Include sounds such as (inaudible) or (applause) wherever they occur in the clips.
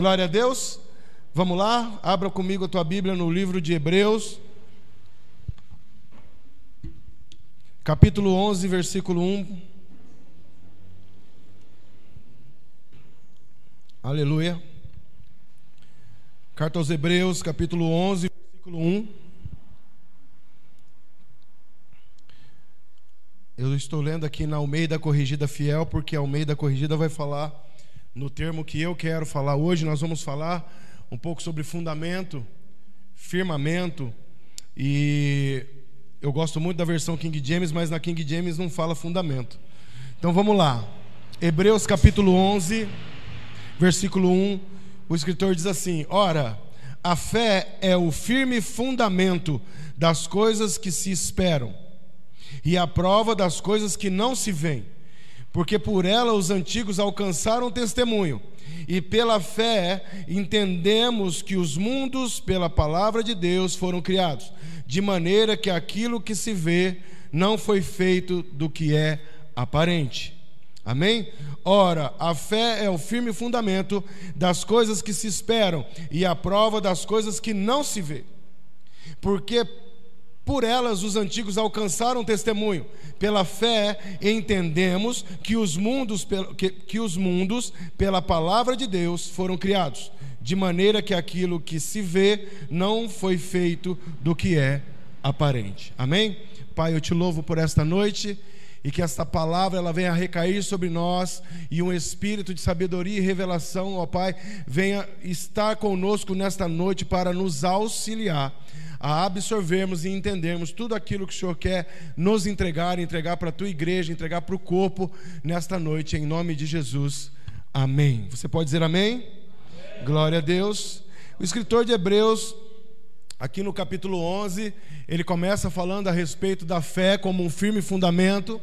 Glória a Deus. Vamos lá, abra comigo a tua Bíblia no livro de Hebreus, capítulo 11, versículo 1. Aleluia. Carta aos Hebreus, capítulo 11, versículo 1. Eu estou lendo aqui na Almeida Corrigida Fiel, porque a Almeida Corrigida vai falar no termo que eu quero falar hoje. Nós vamos falar um pouco sobre fundamento, firmamento e eu gosto muito da versão King James, mas na King James não fala fundamento. Então vamos lá. Hebreus capítulo 11, versículo 1. O escritor diz assim: Ora, a fé é o firme fundamento das coisas que se esperam e a prova das coisas que não se veem porque por ela os antigos alcançaram testemunho. E pela fé entendemos que os mundos, pela palavra de Deus, foram criados, de maneira que aquilo que se vê não foi feito do que é aparente. Amém? Ora, a fé é o firme fundamento das coisas que se esperam e a prova das coisas que não se vê. Porque por elas os antigos alcançaram testemunho. Pela fé entendemos que os mundos, que, que os mundos, pela palavra de Deus, foram criados, de maneira que aquilo que se vê não foi feito do que é aparente. Amém? Pai, eu te louvo por esta noite e que esta palavra ela venha recair sobre nós e um espírito de sabedoria e revelação, ó Pai, venha estar conosco nesta noite para nos auxiliar a absorvermos e entendermos tudo aquilo que o Senhor quer nos entregar, entregar para a tua igreja, entregar para o corpo nesta noite, em nome de Jesus. Amém. Você pode dizer amém? amém? Glória a Deus. O escritor de Hebreus, aqui no capítulo 11, ele começa falando a respeito da fé como um firme fundamento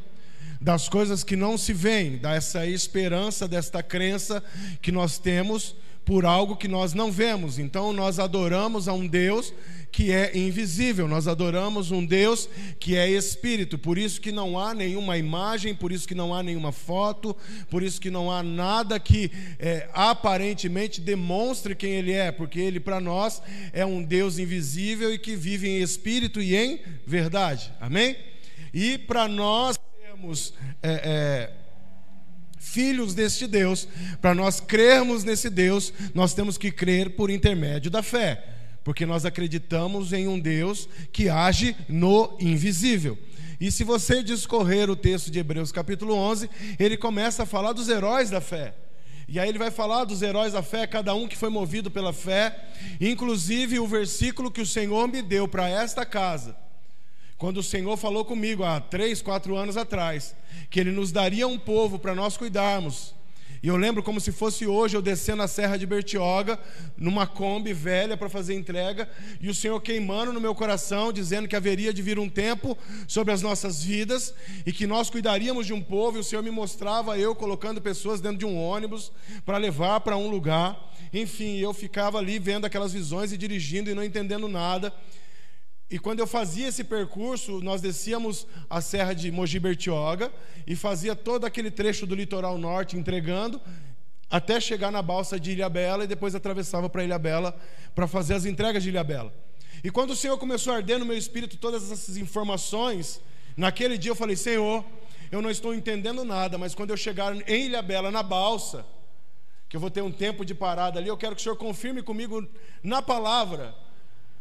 das coisas que não se veem, dessa esperança, desta crença que nós temos por algo que nós não vemos. Então nós adoramos a um Deus que é invisível. Nós adoramos um Deus que é espírito. Por isso que não há nenhuma imagem, por isso que não há nenhuma foto, por isso que não há nada que é, aparentemente demonstre quem ele é, porque ele para nós é um Deus invisível e que vive em espírito e em verdade. Amém? E para nós sermos é, é, filhos deste Deus, para nós crermos nesse Deus, nós temos que crer por intermédio da fé porque nós acreditamos em um Deus que age no invisível. E se você discorrer o texto de Hebreus capítulo 11, ele começa a falar dos heróis da fé. E aí ele vai falar dos heróis da fé, cada um que foi movido pela fé, inclusive o versículo que o Senhor me deu para esta casa. Quando o Senhor falou comigo há três, quatro anos atrás, que Ele nos daria um povo para nós cuidarmos, e eu lembro como se fosse hoje eu descendo a serra de Bertioga, numa Kombi velha para fazer entrega, e o Senhor queimando no meu coração, dizendo que haveria de vir um tempo sobre as nossas vidas e que nós cuidaríamos de um povo, e o Senhor me mostrava eu colocando pessoas dentro de um ônibus para levar para um lugar. Enfim, eu ficava ali vendo aquelas visões e dirigindo e não entendendo nada. E quando eu fazia esse percurso, nós descíamos a serra de Mogi Bertioga e fazia todo aquele trecho do litoral norte entregando até chegar na balsa de Ilhabela e depois atravessava para Ilhabela para fazer as entregas de Ilhabela. E quando o Senhor começou a arder no meu espírito todas essas informações, naquele dia eu falei: Senhor, eu não estou entendendo nada, mas quando eu chegar em Ilhabela na balsa, que eu vou ter um tempo de parada ali, eu quero que o Senhor confirme comigo na palavra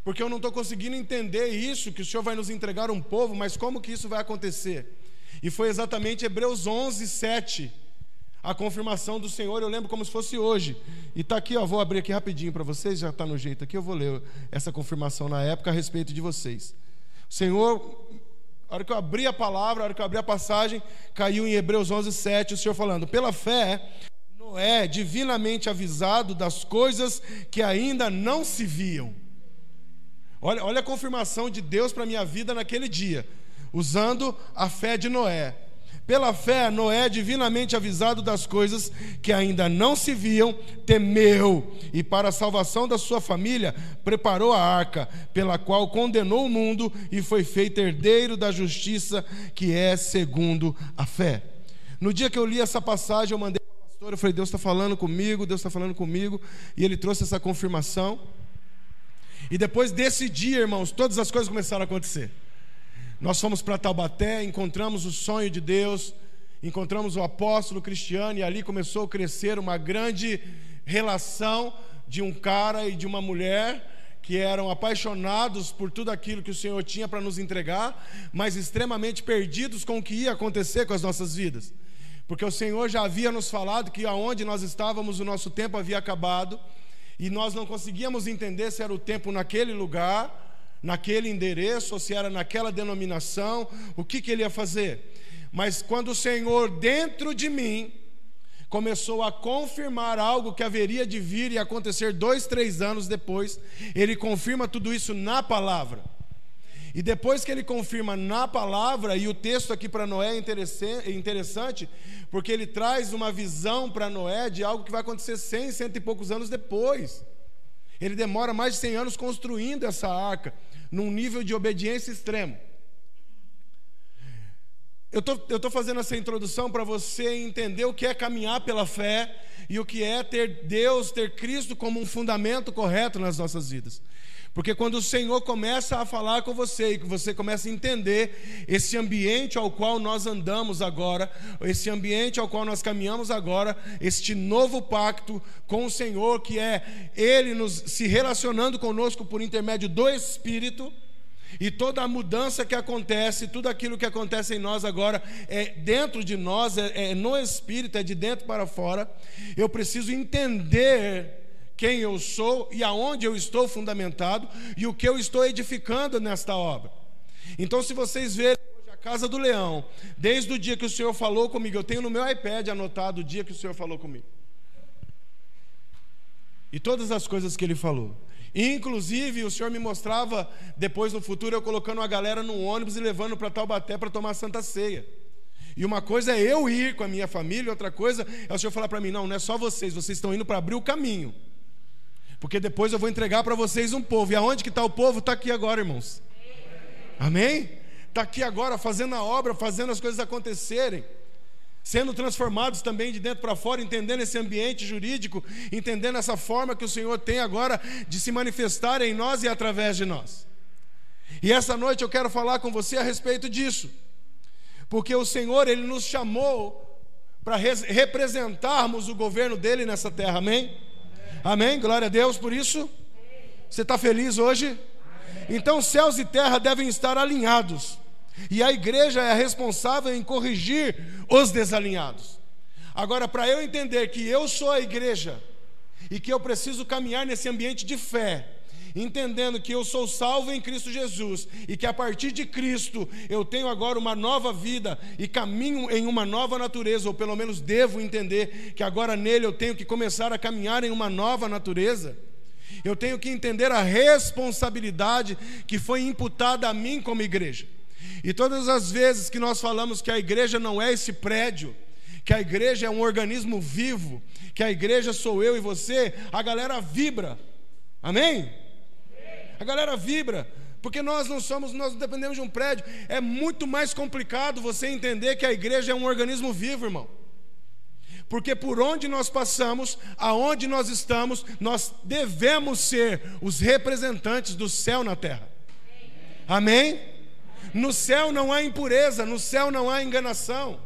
porque eu não estou conseguindo entender isso, que o Senhor vai nos entregar um povo, mas como que isso vai acontecer? E foi exatamente Hebreus 11, 7, a confirmação do Senhor, eu lembro como se fosse hoje. E está aqui, ó, vou abrir aqui rapidinho para vocês, já está no jeito aqui, eu vou ler essa confirmação na época a respeito de vocês. O Senhor, a hora que eu abri a palavra, a hora que eu abri a passagem, caiu em Hebreus 11, 7, o Senhor falando, pela fé, Noé, divinamente avisado das coisas que ainda não se viam Olha, olha a confirmação de Deus para a minha vida naquele dia, usando a fé de Noé. Pela fé, Noé, divinamente avisado das coisas que ainda não se viam, temeu e, para a salvação da sua família, preparou a arca, pela qual condenou o mundo e foi feito herdeiro da justiça, que é segundo a fé. No dia que eu li essa passagem, eu mandei Eu falei, Deus está falando comigo, Deus está falando comigo, e ele trouxe essa confirmação. E depois desse dia, irmãos, todas as coisas começaram a acontecer. Nós fomos para Taubaté, encontramos o sonho de Deus, encontramos o apóstolo Cristiano, e ali começou a crescer uma grande relação de um cara e de uma mulher que eram apaixonados por tudo aquilo que o Senhor tinha para nos entregar, mas extremamente perdidos com o que ia acontecer com as nossas vidas. Porque o Senhor já havia nos falado que aonde nós estávamos, o nosso tempo havia acabado, e nós não conseguíamos entender se era o tempo naquele lugar, naquele endereço, ou se era naquela denominação, o que, que ele ia fazer. Mas quando o Senhor, dentro de mim, começou a confirmar algo que haveria de vir e acontecer dois, três anos depois. Ele confirma tudo isso na palavra. E depois que ele confirma na palavra, e o texto aqui para Noé é interessante, porque ele traz uma visão para Noé de algo que vai acontecer cem, cento e poucos anos depois. Ele demora mais de cem anos construindo essa arca, num nível de obediência extremo. Eu tô, estou fazendo essa introdução para você entender o que é caminhar pela fé e o que é ter Deus, ter Cristo como um fundamento correto nas nossas vidas. Porque quando o Senhor começa a falar com você e que você começa a entender esse ambiente ao qual nós andamos agora, esse ambiente ao qual nós caminhamos agora, este novo pacto com o Senhor, que é Ele nos se relacionando conosco por intermédio do Espírito e toda a mudança que acontece, tudo aquilo que acontece em nós agora é dentro de nós, é, é no espírito, é de dentro para fora. Eu preciso entender quem eu sou e aonde eu estou fundamentado e o que eu estou edificando nesta obra. Então, se vocês verem hoje a casa do leão, desde o dia que o Senhor falou comigo, eu tenho no meu iPad anotado o dia que o Senhor falou comigo. E todas as coisas que ele falou. Inclusive, o Senhor me mostrava depois no futuro eu colocando uma galera num ônibus e levando para Taubaté para tomar Santa Ceia. E uma coisa é eu ir com a minha família, outra coisa é o Senhor falar para mim: não, não é só vocês, vocês estão indo para abrir o caminho. Porque depois eu vou entregar para vocês um povo. E aonde que está o povo? Está aqui agora, irmãos. Amém? Está aqui agora fazendo a obra, fazendo as coisas acontecerem sendo transformados também de dentro para fora, entendendo esse ambiente jurídico, entendendo essa forma que o Senhor tem agora de se manifestar em nós e através de nós. E essa noite eu quero falar com você a respeito disso, porque o Senhor, Ele nos chamou para representarmos o governo dele nessa terra, amém? Amém? Glória a Deus por isso. Você está feliz hoje? Então, céus e terra devem estar alinhados. E a igreja é responsável em corrigir os desalinhados. Agora, para eu entender que eu sou a igreja e que eu preciso caminhar nesse ambiente de fé, entendendo que eu sou salvo em Cristo Jesus e que a partir de Cristo eu tenho agora uma nova vida e caminho em uma nova natureza, ou pelo menos devo entender que agora nele eu tenho que começar a caminhar em uma nova natureza. Eu tenho que entender a responsabilidade que foi imputada a mim como igreja. E todas as vezes que nós falamos que a igreja não é esse prédio, que a igreja é um organismo vivo, que a igreja sou eu e você, a galera vibra. Amém? A galera vibra. Porque nós não somos, nós não dependemos de um prédio. É muito mais complicado você entender que a igreja é um organismo vivo, irmão. Porque por onde nós passamos, aonde nós estamos, nós devemos ser os representantes do céu na terra. Amém? No céu não há impureza, no céu não há enganação.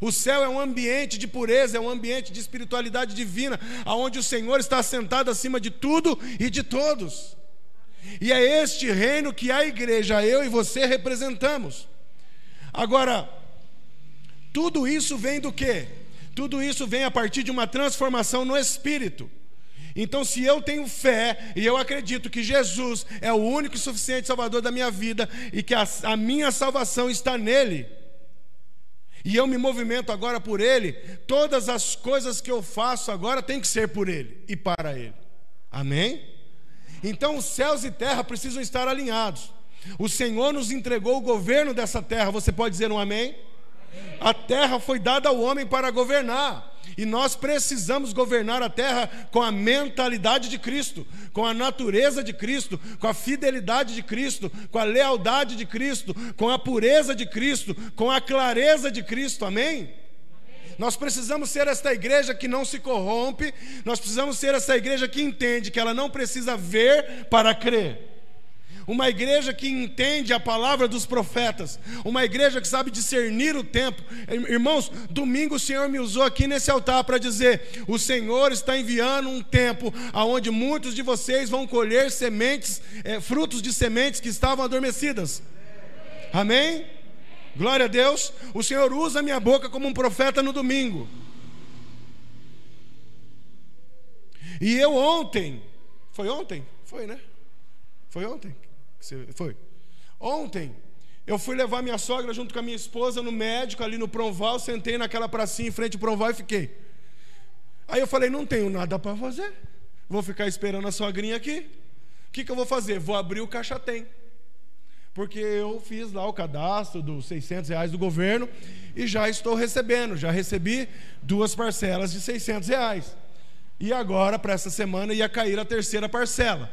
O céu é um ambiente de pureza, é um ambiente de espiritualidade divina, aonde o Senhor está sentado acima de tudo e de todos. E é este reino que a igreja, eu e você representamos. Agora, tudo isso vem do quê? Tudo isso vem a partir de uma transformação no espírito. Então, se eu tenho fé e eu acredito que Jesus é o único e suficiente Salvador da minha vida e que a, a minha salvação está nele, e eu me movimento agora por Ele, todas as coisas que eu faço agora tem que ser por Ele e para Ele. Amém? Então, os céus e terra precisam estar alinhados. O Senhor nos entregou o governo dessa terra. Você pode dizer um amém? A terra foi dada ao homem para governar. E nós precisamos governar a terra com a mentalidade de Cristo, com a natureza de Cristo, com a fidelidade de Cristo, com a lealdade de Cristo, com a pureza de Cristo, com a clareza de Cristo. Amém? Nós precisamos ser esta igreja que não se corrompe, nós precisamos ser essa igreja que entende que ela não precisa ver para crer. Uma igreja que entende a palavra dos profetas, uma igreja que sabe discernir o tempo. Irmãos, domingo o Senhor me usou aqui nesse altar para dizer: o Senhor está enviando um tempo aonde muitos de vocês vão colher sementes, é, frutos de sementes que estavam adormecidas. Amém? Glória a Deus. O Senhor usa a minha boca como um profeta no domingo. E eu ontem, foi ontem? Foi, né? Foi ontem? Foi. Ontem, eu fui levar minha sogra junto com a minha esposa no médico ali no Pronval, sentei naquela pracinha em frente ao Pronval e fiquei. Aí eu falei, não tenho nada para fazer. Vou ficar esperando a sogrinha aqui. O que, que eu vou fazer? Vou abrir o caixa tem porque eu fiz lá o cadastro dos 600 reais do governo e já estou recebendo, já recebi duas parcelas de 600 reais. E agora, para essa semana, ia cair a terceira parcela.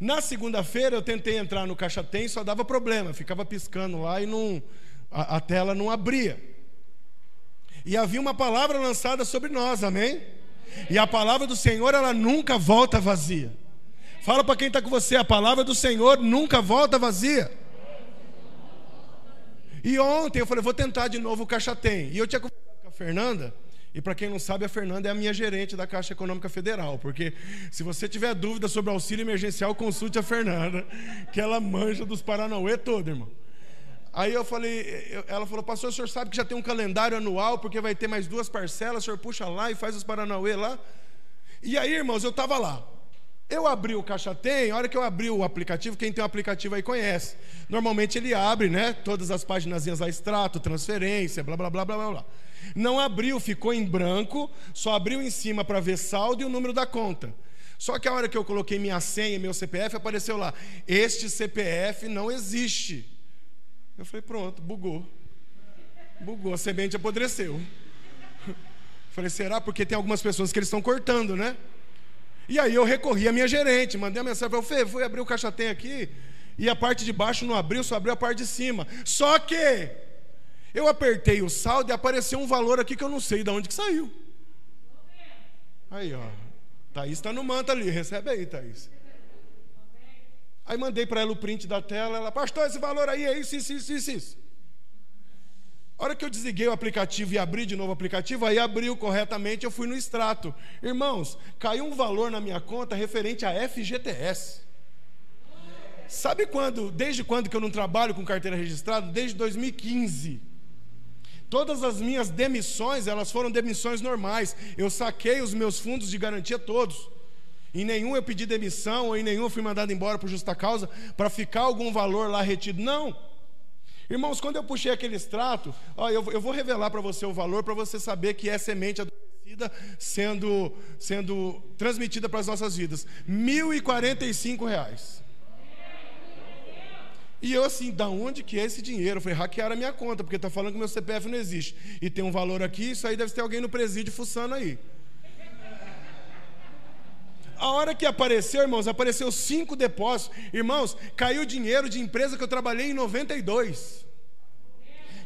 Na segunda-feira, eu tentei entrar no Caixa Tem, só dava problema, ficava piscando lá e não, a, a tela não abria. E havia uma palavra lançada sobre nós, amém? E a palavra do Senhor, ela nunca volta vazia. Fala para quem está com você, a palavra do Senhor nunca volta vazia. E ontem eu falei, vou tentar de novo o Caixa Tem. E eu tinha conversado com a Fernanda, e para quem não sabe, a Fernanda é a minha gerente da Caixa Econômica Federal, porque se você tiver dúvida sobre auxílio emergencial, consulte a Fernanda, que ela manja dos Paranauê todo, irmão. Aí eu falei, ela falou, pastor, o senhor sabe que já tem um calendário anual, porque vai ter mais duas parcelas, o senhor puxa lá e faz os Paranauê lá. E aí, irmãos, eu estava lá. Eu abri o Caixa Tem, a hora que eu abri o aplicativo, quem tem o aplicativo aí conhece. Normalmente ele abre, né? Todas as páginas a extrato, transferência, blá blá blá blá blá. Não abriu, ficou em branco, só abriu em cima para ver saldo e o número da conta. Só que a hora que eu coloquei minha senha e meu CPF, apareceu lá: Este CPF não existe. Eu falei: Pronto, bugou. Bugou, a semente apodreceu. (laughs) Falei: Será? Porque tem algumas pessoas que eles estão cortando, né? E aí eu recorri à minha gerente, mandei a mensagem, falei, Fê, fui abrir o caixa tem aqui, e a parte de baixo não abriu, só abriu a parte de cima. Só que eu apertei o saldo e apareceu um valor aqui que eu não sei de onde que saiu. Aí, ó. Thaís está no manto ali, recebe aí, Thaís. Aí mandei para ela o print da tela, ela, pastor, esse valor aí é isso, isso, isso, isso, isso. A hora que eu desliguei o aplicativo e abri de novo o aplicativo, aí abriu corretamente, eu fui no extrato. Irmãos, caiu um valor na minha conta referente a FGTS. Sabe quando, desde quando que eu não trabalho com carteira registrada? Desde 2015. Todas as minhas demissões, elas foram demissões normais. Eu saquei os meus fundos de garantia todos. Em nenhum eu pedi demissão, ou em nenhum eu fui mandado embora por justa causa, para ficar algum valor lá retido. Não. Irmãos, quando eu puxei aquele extrato, ó, eu, eu vou revelar para você o valor para você saber que é semente adormecida sendo, sendo transmitida para as nossas vidas. 1.045 reais. E eu assim, da onde que é esse dinheiro? Eu falei, hackearam a minha conta, porque está falando que meu CPF não existe. E tem um valor aqui, isso aí deve ter alguém no presídio fuçando aí. A hora que apareceu, irmãos, apareceu cinco depósitos. Irmãos, caiu dinheiro de empresa que eu trabalhei em 92.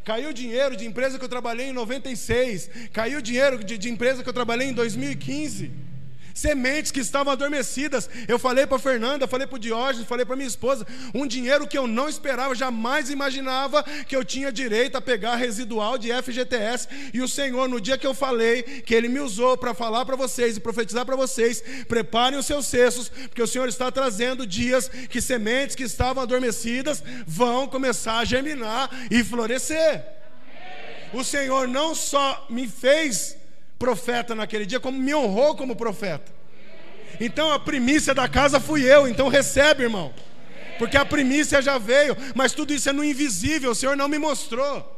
Caiu dinheiro de empresa que eu trabalhei em 96. Caiu dinheiro de, de empresa que eu trabalhei em 2015 sementes que estavam adormecidas. Eu falei para Fernanda, falei para o Diógenes, falei para minha esposa, um dinheiro que eu não esperava, jamais imaginava que eu tinha direito a pegar residual de FGTS. E o Senhor, no dia que eu falei, que Ele me usou para falar para vocês e profetizar para vocês, preparem os seus cestos, porque o Senhor está trazendo dias que sementes que estavam adormecidas vão começar a germinar e florescer. O Senhor não só me fez profeta naquele dia, como me honrou como profeta. Então a primícia da casa fui eu, então recebe, irmão. Porque a primícia já veio, mas tudo isso é no invisível, o Senhor não me mostrou.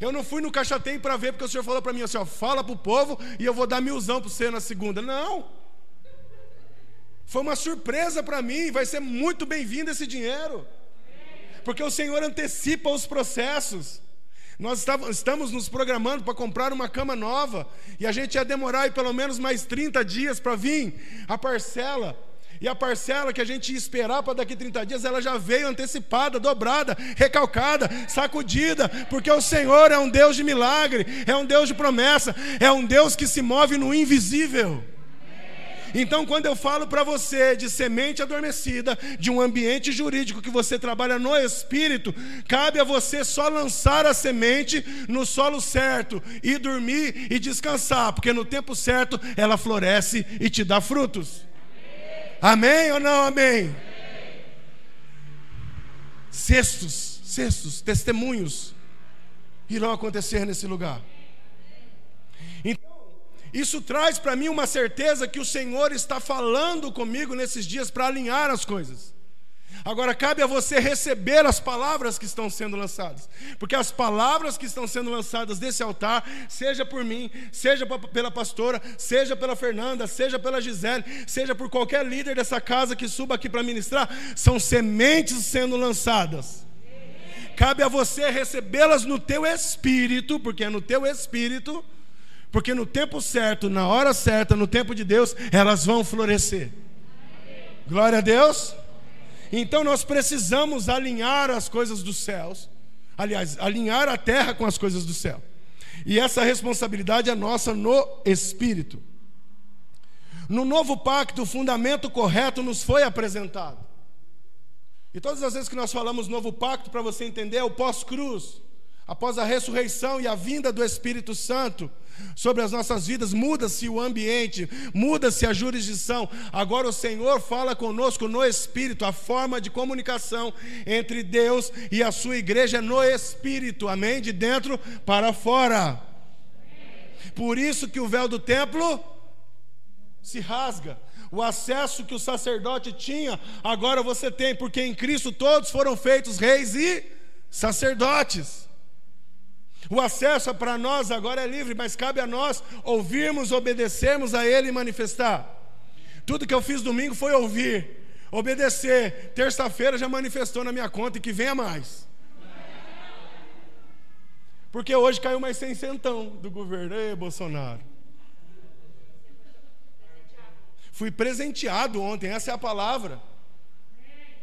Eu não fui no caixatem para ver, porque o Senhor falou para mim assim: ó, fala para o povo e eu vou dar milzão para você na segunda. Não. Foi uma surpresa para mim, vai ser muito bem-vindo esse dinheiro. Porque o Senhor antecipa os processos. Nós estamos nos programando para comprar uma cama nova e a gente ia demorar aí pelo menos mais 30 dias para vir a parcela. E a parcela que a gente ia esperar para daqui 30 dias, ela já veio antecipada, dobrada, recalcada, sacudida, porque o Senhor é um Deus de milagre, é um Deus de promessa, é um Deus que se move no invisível. Então, quando eu falo para você de semente adormecida, de um ambiente jurídico que você trabalha no espírito, cabe a você só lançar a semente no solo certo e dormir e descansar, porque no tempo certo ela floresce e te dá frutos. Amém, amém ou não amém? Cestos, cestos, testemunhos irão acontecer nesse lugar. Isso traz para mim uma certeza que o Senhor está falando comigo nesses dias para alinhar as coisas. Agora cabe a você receber as palavras que estão sendo lançadas, porque as palavras que estão sendo lançadas desse altar, seja por mim, seja pela pastora, seja pela Fernanda, seja pela Gisele, seja por qualquer líder dessa casa que suba aqui para ministrar, são sementes sendo lançadas. Cabe a você recebê-las no teu espírito, porque é no teu espírito porque no tempo certo, na hora certa, no tempo de Deus, elas vão florescer. Glória a Deus. Então nós precisamos alinhar as coisas dos céus. Aliás, alinhar a terra com as coisas do céu. E essa responsabilidade é nossa no espírito. No novo pacto, o fundamento correto nos foi apresentado. E todas as vezes que nós falamos novo pacto, para você entender, é o pós-cruz. Após a ressurreição e a vinda do Espírito Santo, sobre as nossas vidas, muda-se o ambiente, muda-se a jurisdição. Agora o Senhor fala conosco no Espírito, a forma de comunicação entre Deus e a sua igreja é no Espírito, amém? De dentro para fora. Por isso que o véu do templo se rasga. O acesso que o sacerdote tinha, agora você tem, porque em Cristo todos foram feitos reis e sacerdotes. O acesso para nós agora é livre, mas cabe a nós ouvirmos, obedecermos a Ele e manifestar. Tudo que eu fiz domingo foi ouvir, obedecer. Terça-feira já manifestou na minha conta e que venha mais. Porque hoje caiu mais 100 centão do governo. Ei, Bolsonaro. Fui presenteado ontem, essa é a palavra.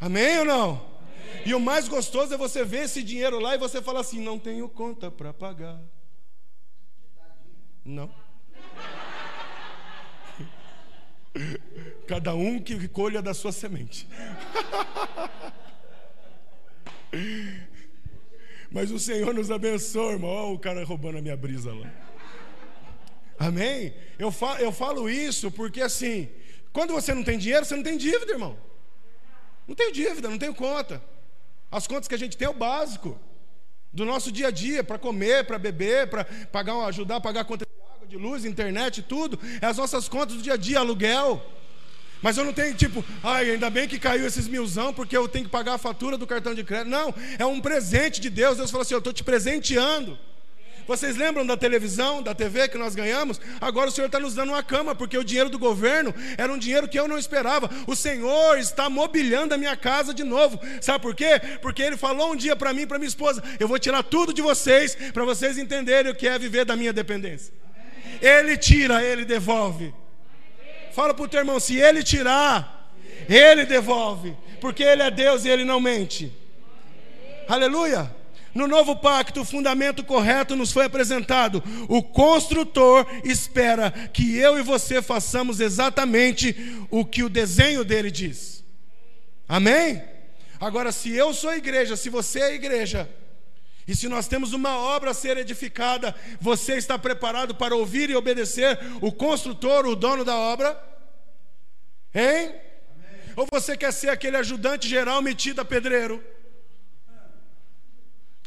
Amém ou não? E o mais gostoso é você ver esse dinheiro lá e você fala assim: não tenho conta para pagar. Não. Cada um que colha da sua semente. (laughs) Mas o Senhor nos abençoe, irmão. Olha o cara roubando a minha brisa lá. Amém? Eu falo, eu falo isso porque assim, quando você não tem dinheiro, você não tem dívida, irmão. Não tenho dívida, não tenho conta. As contas que a gente tem é o básico do nosso dia a dia, para comer, para beber, para pagar, ajudar a pagar a conta de água, de luz, internet, tudo. É as nossas contas do dia a dia, aluguel. Mas eu não tenho tipo, ai, ainda bem que caiu esses milzão, porque eu tenho que pagar a fatura do cartão de crédito. Não, é um presente de Deus. Deus falou assim: eu estou te presenteando. Vocês lembram da televisão, da TV que nós ganhamos? Agora o Senhor está nos dando uma cama, porque o dinheiro do governo era um dinheiro que eu não esperava. O Senhor está mobiliando a minha casa de novo. Sabe por quê? Porque Ele falou um dia para mim e para minha esposa: Eu vou tirar tudo de vocês, para vocês entenderem o que é viver da minha dependência. Ele tira, Ele devolve. Fala para o teu irmão: se Ele tirar, Ele devolve, porque Ele é Deus e Ele não mente. Aleluia. No novo pacto, o fundamento correto nos foi apresentado. O construtor espera que eu e você façamos exatamente o que o desenho dele diz. Amém? Agora, se eu sou igreja, se você é igreja, e se nós temos uma obra a ser edificada, você está preparado para ouvir e obedecer o construtor, o dono da obra? Hein? Amém. Ou você quer ser aquele ajudante geral metido a pedreiro?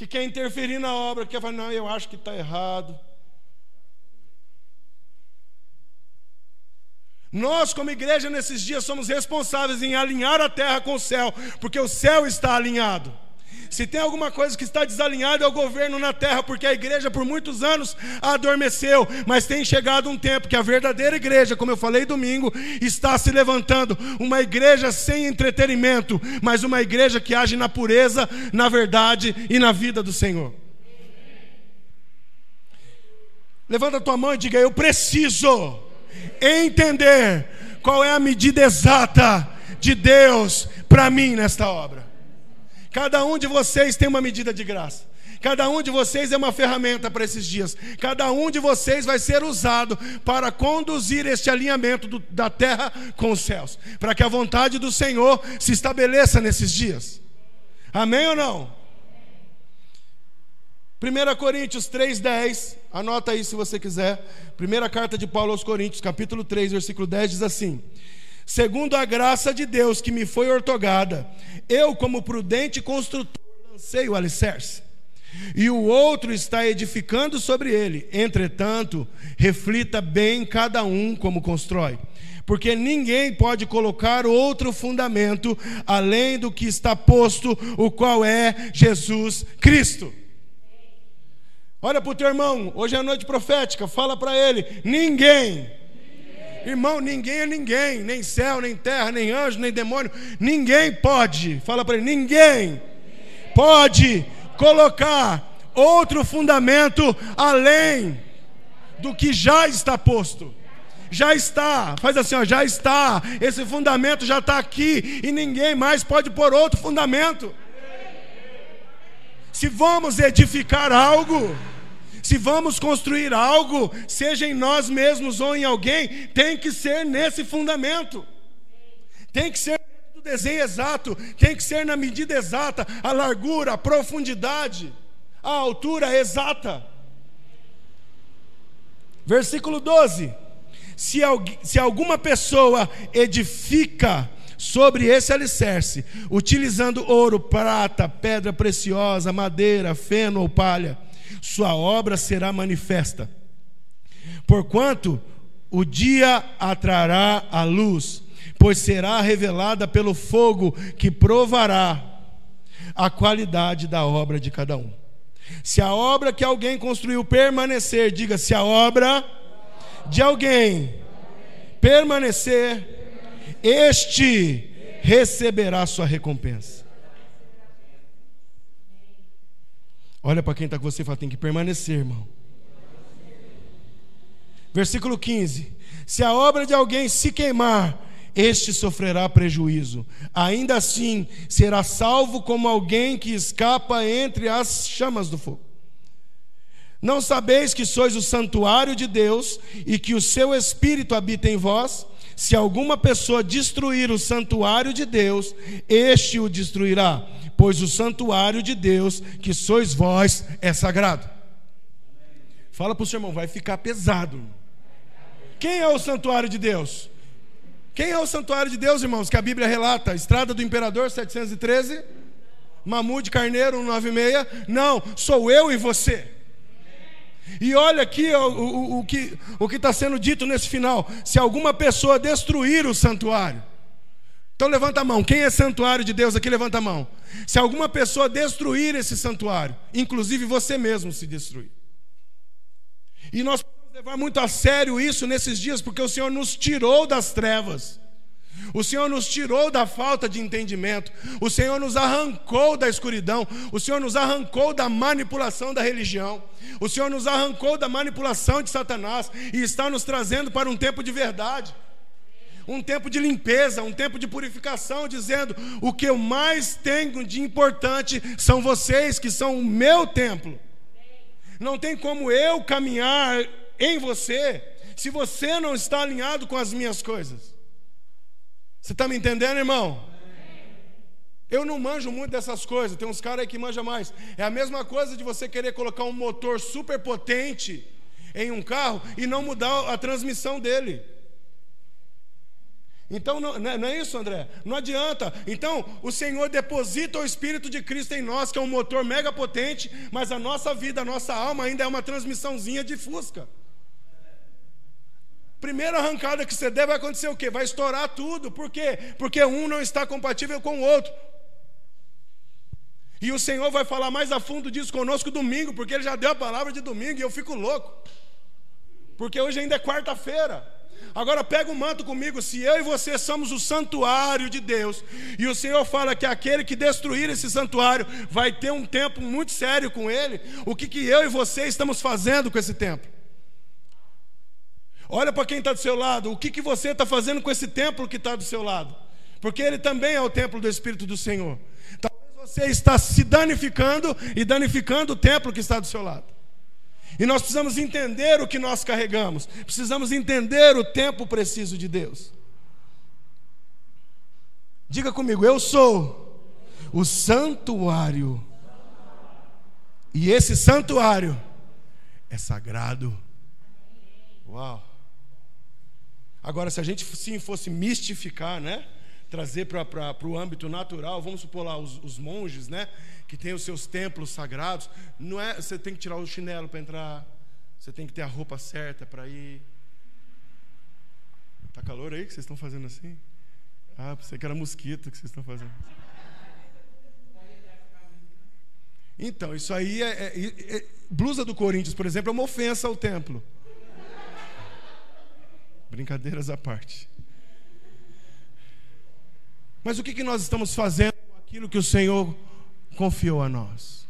Que quer interferir na obra, que quer falar, não, eu acho que está errado. Nós, como igreja, nesses dias, somos responsáveis em alinhar a terra com o céu, porque o céu está alinhado. Se tem alguma coisa que está desalinhada é o governo na terra, porque a igreja por muitos anos adormeceu, mas tem chegado um tempo que a verdadeira igreja, como eu falei domingo, está se levantando, uma igreja sem entretenimento, mas uma igreja que age na pureza, na verdade e na vida do Senhor. Levanta a tua mão e diga: Eu preciso entender qual é a medida exata de Deus para mim nesta obra. Cada um de vocês tem uma medida de graça. Cada um de vocês é uma ferramenta para esses dias. Cada um de vocês vai ser usado para conduzir este alinhamento do, da terra com os céus, para que a vontade do Senhor se estabeleça nesses dias. Amém ou não? 1 Coríntios 3,10, anota aí se você quiser. Primeira carta de Paulo aos Coríntios, capítulo 3, versículo 10, diz assim: Segundo a graça de Deus que me foi ortogada, eu, como prudente construtor, lancei o alicerce e o outro está edificando sobre ele. Entretanto, reflita bem cada um como constrói. Porque ninguém pode colocar outro fundamento além do que está posto, o qual é Jesus Cristo. Olha para o teu irmão, hoje é noite profética, fala para ele: ninguém, irmão, ninguém é ninguém, nem céu, nem terra, nem anjo, nem demônio, ninguém pode, fala para ele: ninguém pode colocar outro fundamento além do que já está posto. Já está, faz assim, ó, já está. Esse fundamento já está aqui e ninguém mais pode pôr outro fundamento. Se vamos edificar algo, se vamos construir algo, seja em nós mesmos ou em alguém, tem que ser nesse fundamento. Tem que ser do desenho exato, tem que ser na medida exata, a largura, a profundidade, a altura exata. Versículo 12: se, se alguma pessoa edifica sobre esse alicerce, utilizando ouro, prata, pedra preciosa, madeira, feno ou palha, sua obra será manifesta. Porquanto o dia atrará a luz pois será revelada pelo fogo que provará a qualidade da obra de cada um. Se a obra que alguém construiu permanecer, diga se a obra de alguém permanecer, este receberá sua recompensa. Olha para quem está com você e fala: tem que permanecer, irmão. Versículo 15: Se a obra de alguém se queimar, este sofrerá prejuízo. Ainda assim, será salvo como alguém que escapa entre as chamas do fogo. Não sabeis que sois o santuário de Deus e que o seu Espírito habita em vós? Se alguma pessoa destruir o santuário de Deus, este o destruirá, pois o santuário de Deus, que sois vós, é sagrado. Fala para o seu irmão, vai ficar pesado. Quem é o santuário de Deus? Quem é o santuário de Deus, irmãos, que a Bíblia relata? Estrada do Imperador, 713? Mamude Carneiro, 196? Não, sou eu e você. E olha aqui o, o, o que o está sendo dito nesse final: se alguma pessoa destruir o santuário, então levanta a mão. Quem é santuário de Deus aqui, levanta a mão. Se alguma pessoa destruir esse santuário, inclusive você mesmo se destruir. E nós levar muito a sério isso nesses dias, porque o Senhor nos tirou das trevas. O Senhor nos tirou da falta de entendimento, o Senhor nos arrancou da escuridão, o Senhor nos arrancou da manipulação da religião, o Senhor nos arrancou da manipulação de Satanás e está nos trazendo para um tempo de verdade, um tempo de limpeza, um tempo de purificação, dizendo: o que eu mais tenho de importante são vocês, que são o meu templo. Não tem como eu caminhar em você se você não está alinhado com as minhas coisas. Você está me entendendo, irmão? Eu não manjo muito dessas coisas, tem uns caras aí que manjam mais. É a mesma coisa de você querer colocar um motor super potente em um carro e não mudar a transmissão dele. Então, não, não, é isso, André? Não adianta. Então, o Senhor deposita o Espírito de Cristo em nós, que é um motor mega potente, mas a nossa vida, a nossa alma ainda é uma transmissãozinha de fusca. Primeira arrancada que você der vai acontecer o quê? Vai estourar tudo. Por quê? Porque um não está compatível com o outro. E o Senhor vai falar mais a fundo disso conosco domingo, porque Ele já deu a palavra de domingo e eu fico louco. Porque hoje ainda é quarta-feira. Agora pega o manto comigo, se eu e você somos o santuário de Deus, e o Senhor fala que aquele que destruir esse santuário vai ter um tempo muito sério com ele, o que, que eu e você estamos fazendo com esse tempo? Olha para quem está do seu lado. O que, que você está fazendo com esse templo que está do seu lado? porque ele também é o templo do Espírito do Senhor. Talvez você está se danificando e danificando o templo que está do seu lado. E nós precisamos entender o que nós carregamos, precisamos entender o tempo preciso de Deus. Diga comigo, eu sou o santuário. E esse santuário é sagrado. Uau! Agora, se a gente sim fosse mistificar, né? Trazer para o âmbito natural, vamos supor lá os, os, monges, né? Que têm os seus templos sagrados. Não é, você tem que tirar o chinelo para entrar. Você tem que ter a roupa certa para ir. Tá calor aí que vocês estão fazendo assim? Ah, pensei que era mosquito que vocês estão fazendo. Então, isso aí é, é, é, Blusa do Corinthians, por exemplo, é uma ofensa ao templo. Brincadeiras à parte. Mas o que, que nós estamos fazendo com aquilo que o Senhor confiou a nós?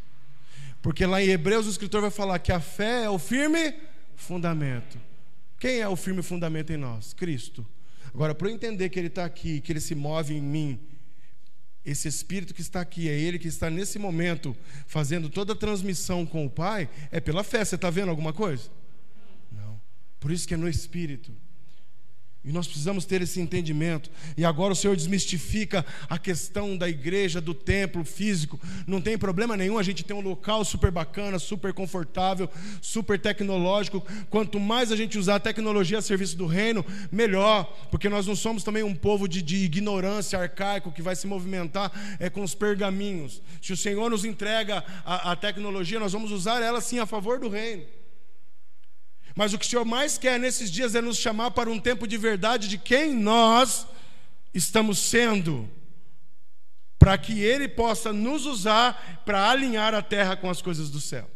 Porque lá em Hebreus o escritor vai falar que a fé é o firme fundamento. Quem é o firme fundamento em nós? Cristo. Agora, para eu entender que Ele está aqui, que Ele se move em mim, esse Espírito que está aqui, é Ele que está nesse momento fazendo toda a transmissão com o Pai, é pela fé. Você está vendo alguma coisa? Não. Por isso que é no Espírito. E nós precisamos ter esse entendimento. E agora o Senhor desmistifica a questão da igreja, do templo físico. Não tem problema nenhum a gente ter um local super bacana, super confortável, super tecnológico. Quanto mais a gente usar a tecnologia a serviço do reino, melhor. Porque nós não somos também um povo de, de ignorância arcaico que vai se movimentar é, com os pergaminhos. Se o Senhor nos entrega a, a tecnologia, nós vamos usar ela sim a favor do reino. Mas o que o Senhor mais quer nesses dias é nos chamar para um tempo de verdade de quem nós estamos sendo, para que Ele possa nos usar para alinhar a terra com as coisas do céu.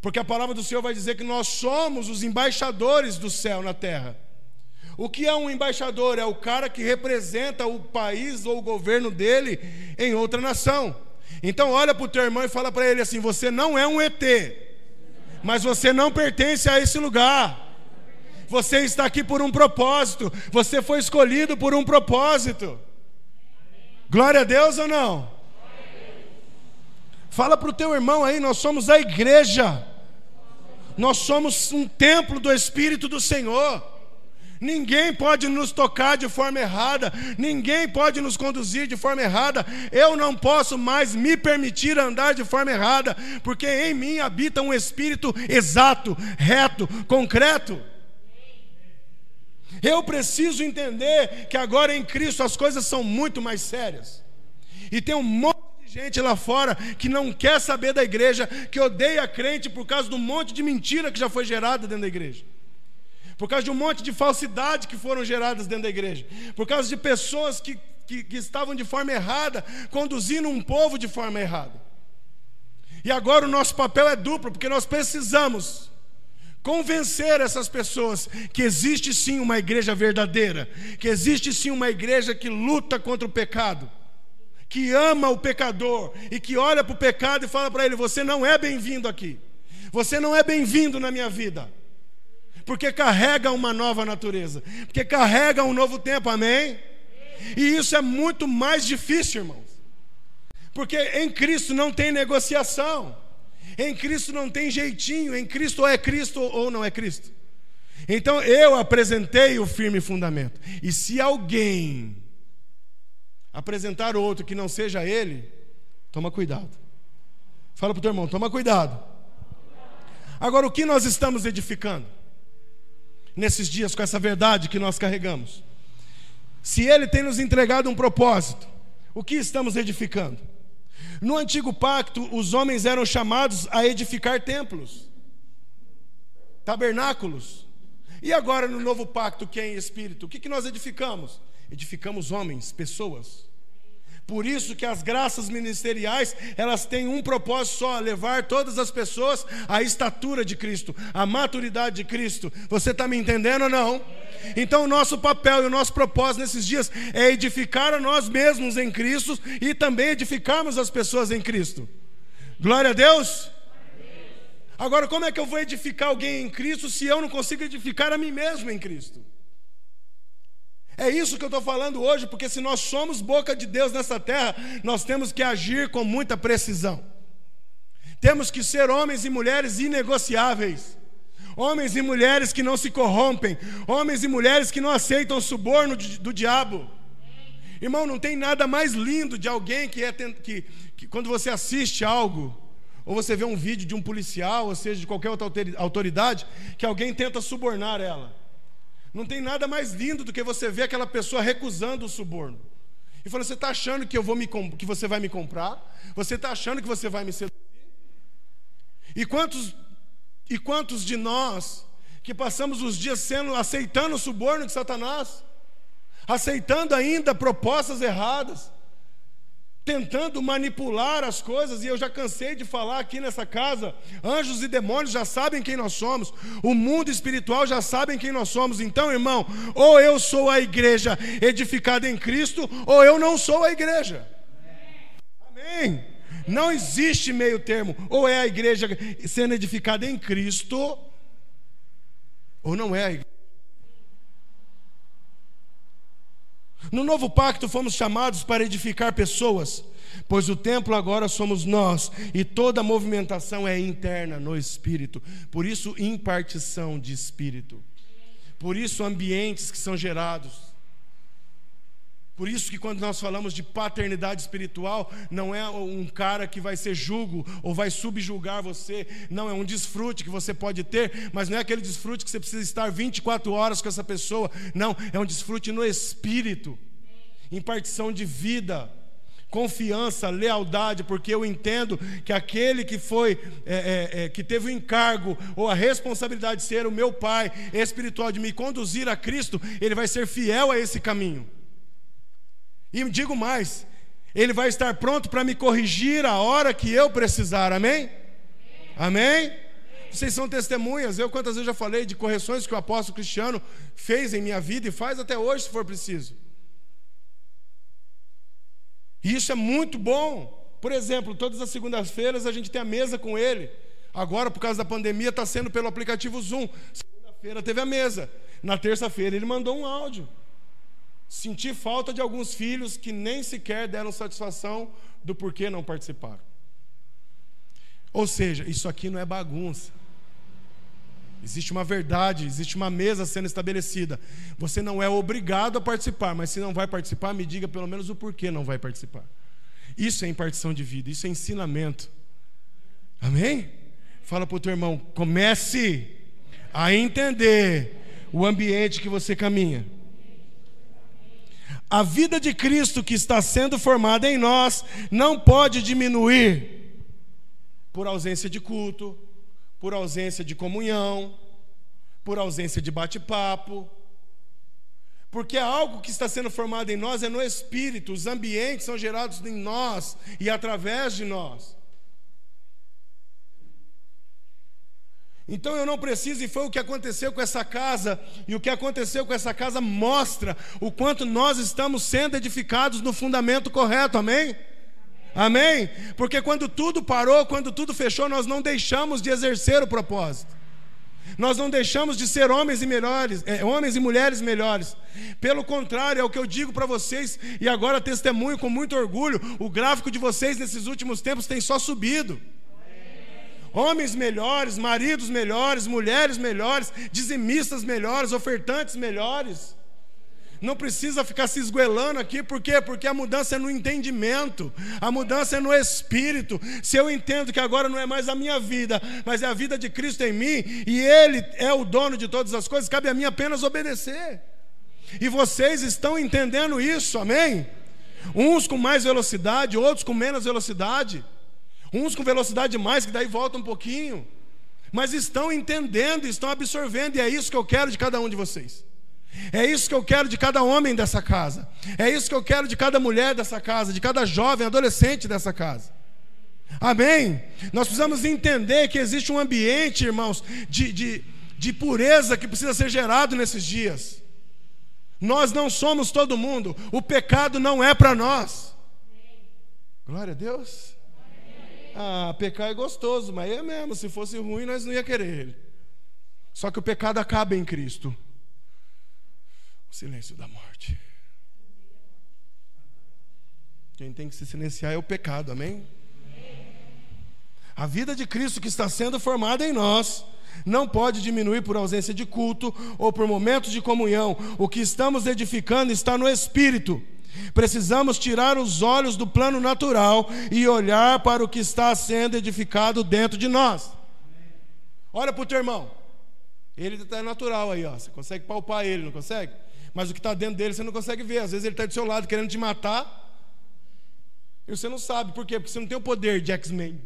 Porque a palavra do Senhor vai dizer que nós somos os embaixadores do céu na terra. O que é um embaixador? É o cara que representa o país ou o governo dele em outra nação. Então olha para o teu irmão e fala para ele assim: você não é um ET mas você não pertence a esse lugar. Você está aqui por um propósito, você foi escolhido por um propósito. Glória a Deus ou não? Fala para o teu irmão aí, nós somos a igreja, nós somos um templo do Espírito do Senhor. Ninguém pode nos tocar de forma errada, ninguém pode nos conduzir de forma errada. Eu não posso mais me permitir andar de forma errada, porque em mim habita um espírito exato, reto, concreto. Eu preciso entender que agora em Cristo as coisas são muito mais sérias. E tem um monte de gente lá fora que não quer saber da igreja, que odeia crente por causa do monte de mentira que já foi gerada dentro da igreja por causa de um monte de falsidade que foram geradas dentro da igreja, por causa de pessoas que, que, que estavam de forma errada, conduzindo um povo de forma errada. E agora o nosso papel é duplo, porque nós precisamos convencer essas pessoas que existe sim uma igreja verdadeira, que existe sim uma igreja que luta contra o pecado, que ama o pecador e que olha para o pecado e fala para ele: Você não é bem-vindo aqui, você não é bem-vindo na minha vida porque carrega uma nova natureza, porque carrega um novo tempo, amém? E isso é muito mais difícil, irmãos, porque em Cristo não tem negociação, em Cristo não tem jeitinho, em Cristo ou é Cristo ou não é Cristo. Então eu apresentei o firme fundamento, e se alguém apresentar outro que não seja ele, toma cuidado. Fala para o teu irmão, toma cuidado. Agora, o que nós estamos edificando? Nesses dias com essa verdade que nós carregamos. Se Ele tem nos entregado um propósito, o que estamos edificando? No antigo pacto, os homens eram chamados a edificar templos, tabernáculos. E agora, no novo pacto, que é em espírito, o que, que nós edificamos? Edificamos homens, pessoas. Por isso que as graças ministeriais, elas têm um propósito só, levar todas as pessoas à estatura de Cristo, à maturidade de Cristo. Você está me entendendo ou não? Então o nosso papel e o nosso propósito nesses dias é edificar a nós mesmos em Cristo e também edificarmos as pessoas em Cristo. Glória a Deus. Agora, como é que eu vou edificar alguém em Cristo se eu não consigo edificar a mim mesmo em Cristo? É isso que eu estou falando hoje, porque se nós somos boca de Deus nessa terra, nós temos que agir com muita precisão. Temos que ser homens e mulheres inegociáveis, homens e mulheres que não se corrompem, homens e mulheres que não aceitam o suborno do diabo. Irmão, não tem nada mais lindo de alguém que é que, que quando você assiste algo, ou você vê um vídeo de um policial, ou seja, de qualquer outra autoridade, que alguém tenta subornar ela. Não tem nada mais lindo do que você ver aquela pessoa recusando o suborno. E falando, você está achando que, eu vou me, que você vai me comprar? Você está achando que você vai me seduzir? E quantos, e quantos de nós que passamos os dias sendo aceitando o suborno de Satanás? Aceitando ainda propostas erradas? Tentando manipular as coisas, e eu já cansei de falar aqui nessa casa: anjos e demônios já sabem quem nós somos, o mundo espiritual já sabem quem nós somos. Então, irmão, ou eu sou a igreja edificada em Cristo, ou eu não sou a igreja. Amém. Não existe meio termo, ou é a igreja sendo edificada em Cristo, ou não é a igreja. No novo pacto fomos chamados para edificar pessoas, pois o templo agora somos nós e toda movimentação é interna no espírito. Por isso, impartição de espírito. Por isso, ambientes que são gerados. Por isso que quando nós falamos de paternidade espiritual, não é um cara que vai ser julgo ou vai subjugar você, não é um desfrute que você pode ter, mas não é aquele desfrute que você precisa estar 24 horas com essa pessoa, não, é um desfrute no espírito, impartição de vida, confiança, lealdade, porque eu entendo que aquele que foi, é, é, é, que teve o encargo ou a responsabilidade de ser o meu pai espiritual, de me conduzir a Cristo, ele vai ser fiel a esse caminho. E digo mais, Ele vai estar pronto para me corrigir a hora que eu precisar, amém? Amém? Vocês são testemunhas. Eu quantas vezes já falei de correções que o apóstolo Cristiano fez em minha vida e faz até hoje, se for preciso. E isso é muito bom. Por exemplo, todas as segundas-feiras a gente tem a mesa com ele. Agora, por causa da pandemia, está sendo pelo aplicativo Zoom. Segunda-feira teve a mesa. Na terça-feira ele mandou um áudio. Senti falta de alguns filhos que nem sequer deram satisfação do porquê não participaram. Ou seja, isso aqui não é bagunça. Existe uma verdade, existe uma mesa sendo estabelecida. Você não é obrigado a participar, mas se não vai participar, me diga pelo menos o porquê não vai participar. Isso é impartição de vida, isso é ensinamento. Amém? Fala para o teu irmão, comece a entender o ambiente que você caminha. A vida de Cristo que está sendo formada em nós não pode diminuir por ausência de culto, por ausência de comunhão, por ausência de bate-papo. Porque algo que está sendo formado em nós é no espírito, os ambientes são gerados em nós e através de nós. Então eu não preciso, e foi o que aconteceu com essa casa, e o que aconteceu com essa casa mostra o quanto nós estamos sendo edificados no fundamento correto, amém? Amém? Porque quando tudo parou, quando tudo fechou, nós não deixamos de exercer o propósito. Nós não deixamos de ser homens e melhores, é, homens e mulheres melhores. Pelo contrário, é o que eu digo para vocês e agora testemunho com muito orgulho. O gráfico de vocês nesses últimos tempos tem só subido homens melhores, maridos melhores, mulheres melhores, dizimistas melhores, ofertantes melhores. Não precisa ficar se esguelando aqui, por quê? Porque a mudança é no entendimento, a mudança é no espírito. Se eu entendo que agora não é mais a minha vida, mas é a vida de Cristo em mim, e Ele é o dono de todas as coisas, cabe a mim apenas obedecer. E vocês estão entendendo isso, amém? Uns com mais velocidade, outros com menos velocidade. Uns com velocidade mais, que daí volta um pouquinho. Mas estão entendendo, estão absorvendo, e é isso que eu quero de cada um de vocês. É isso que eu quero de cada homem dessa casa. É isso que eu quero de cada mulher dessa casa, de cada jovem, adolescente dessa casa. Amém? Nós precisamos entender que existe um ambiente, irmãos, de, de, de pureza que precisa ser gerado nesses dias. Nós não somos todo mundo, o pecado não é para nós. Glória a Deus. Ah, pecar é gostoso, mas é mesmo. Se fosse ruim, nós não ia querer ele. Só que o pecado acaba em Cristo. Silêncio da morte. Quem tem que se silenciar é o pecado, amém? A vida de Cristo que está sendo formada em nós não pode diminuir por ausência de culto ou por momentos de comunhão. O que estamos edificando está no Espírito. Precisamos tirar os olhos do plano natural e olhar para o que está sendo edificado dentro de nós. Olha para o teu irmão. Ele está natural aí, ó. Você consegue palpar ele, não consegue? Mas o que está dentro dele você não consegue ver. Às vezes ele está do seu lado querendo te matar. E você não sabe. Por quê? Porque você não tem o poder de X-Men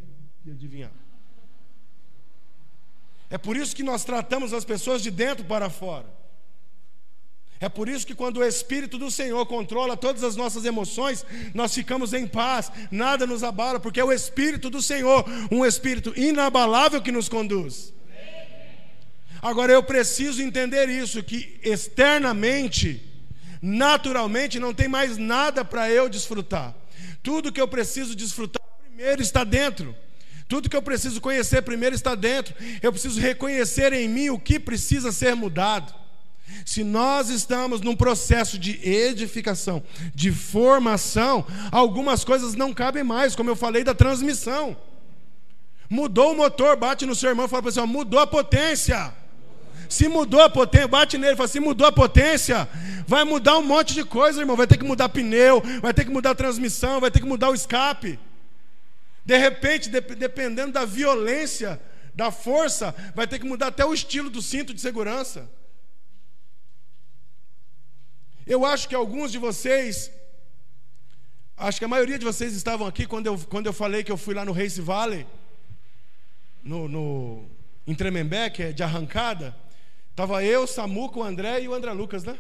de adivinhar. É por isso que nós tratamos as pessoas de dentro para fora. É por isso que quando o Espírito do Senhor controla todas as nossas emoções, nós ficamos em paz, nada nos abala, porque é o Espírito do Senhor, um Espírito inabalável que nos conduz. Agora eu preciso entender isso, que externamente, naturalmente, não tem mais nada para eu desfrutar. Tudo que eu preciso desfrutar primeiro está dentro. Tudo que eu preciso conhecer primeiro está dentro. Eu preciso reconhecer em mim o que precisa ser mudado. Se nós estamos num processo de edificação, de formação, algumas coisas não cabem mais, como eu falei da transmissão. Mudou o motor, bate no seu irmão e fala para assim, mudou a potência. Se mudou a potência, bate nele fala: se mudou a potência, vai mudar um monte de coisa, irmão. Vai ter que mudar pneu, vai ter que mudar transmissão, vai ter que mudar o escape. De repente, dependendo da violência, da força, vai ter que mudar até o estilo do cinto de segurança. Eu acho que alguns de vocês, acho que a maioria de vocês estavam aqui quando eu, quando eu falei que eu fui lá no Race Valley, no, no, em Tremembé, que é de arrancada. Estava eu, Samuca, o André e o André Lucas, né?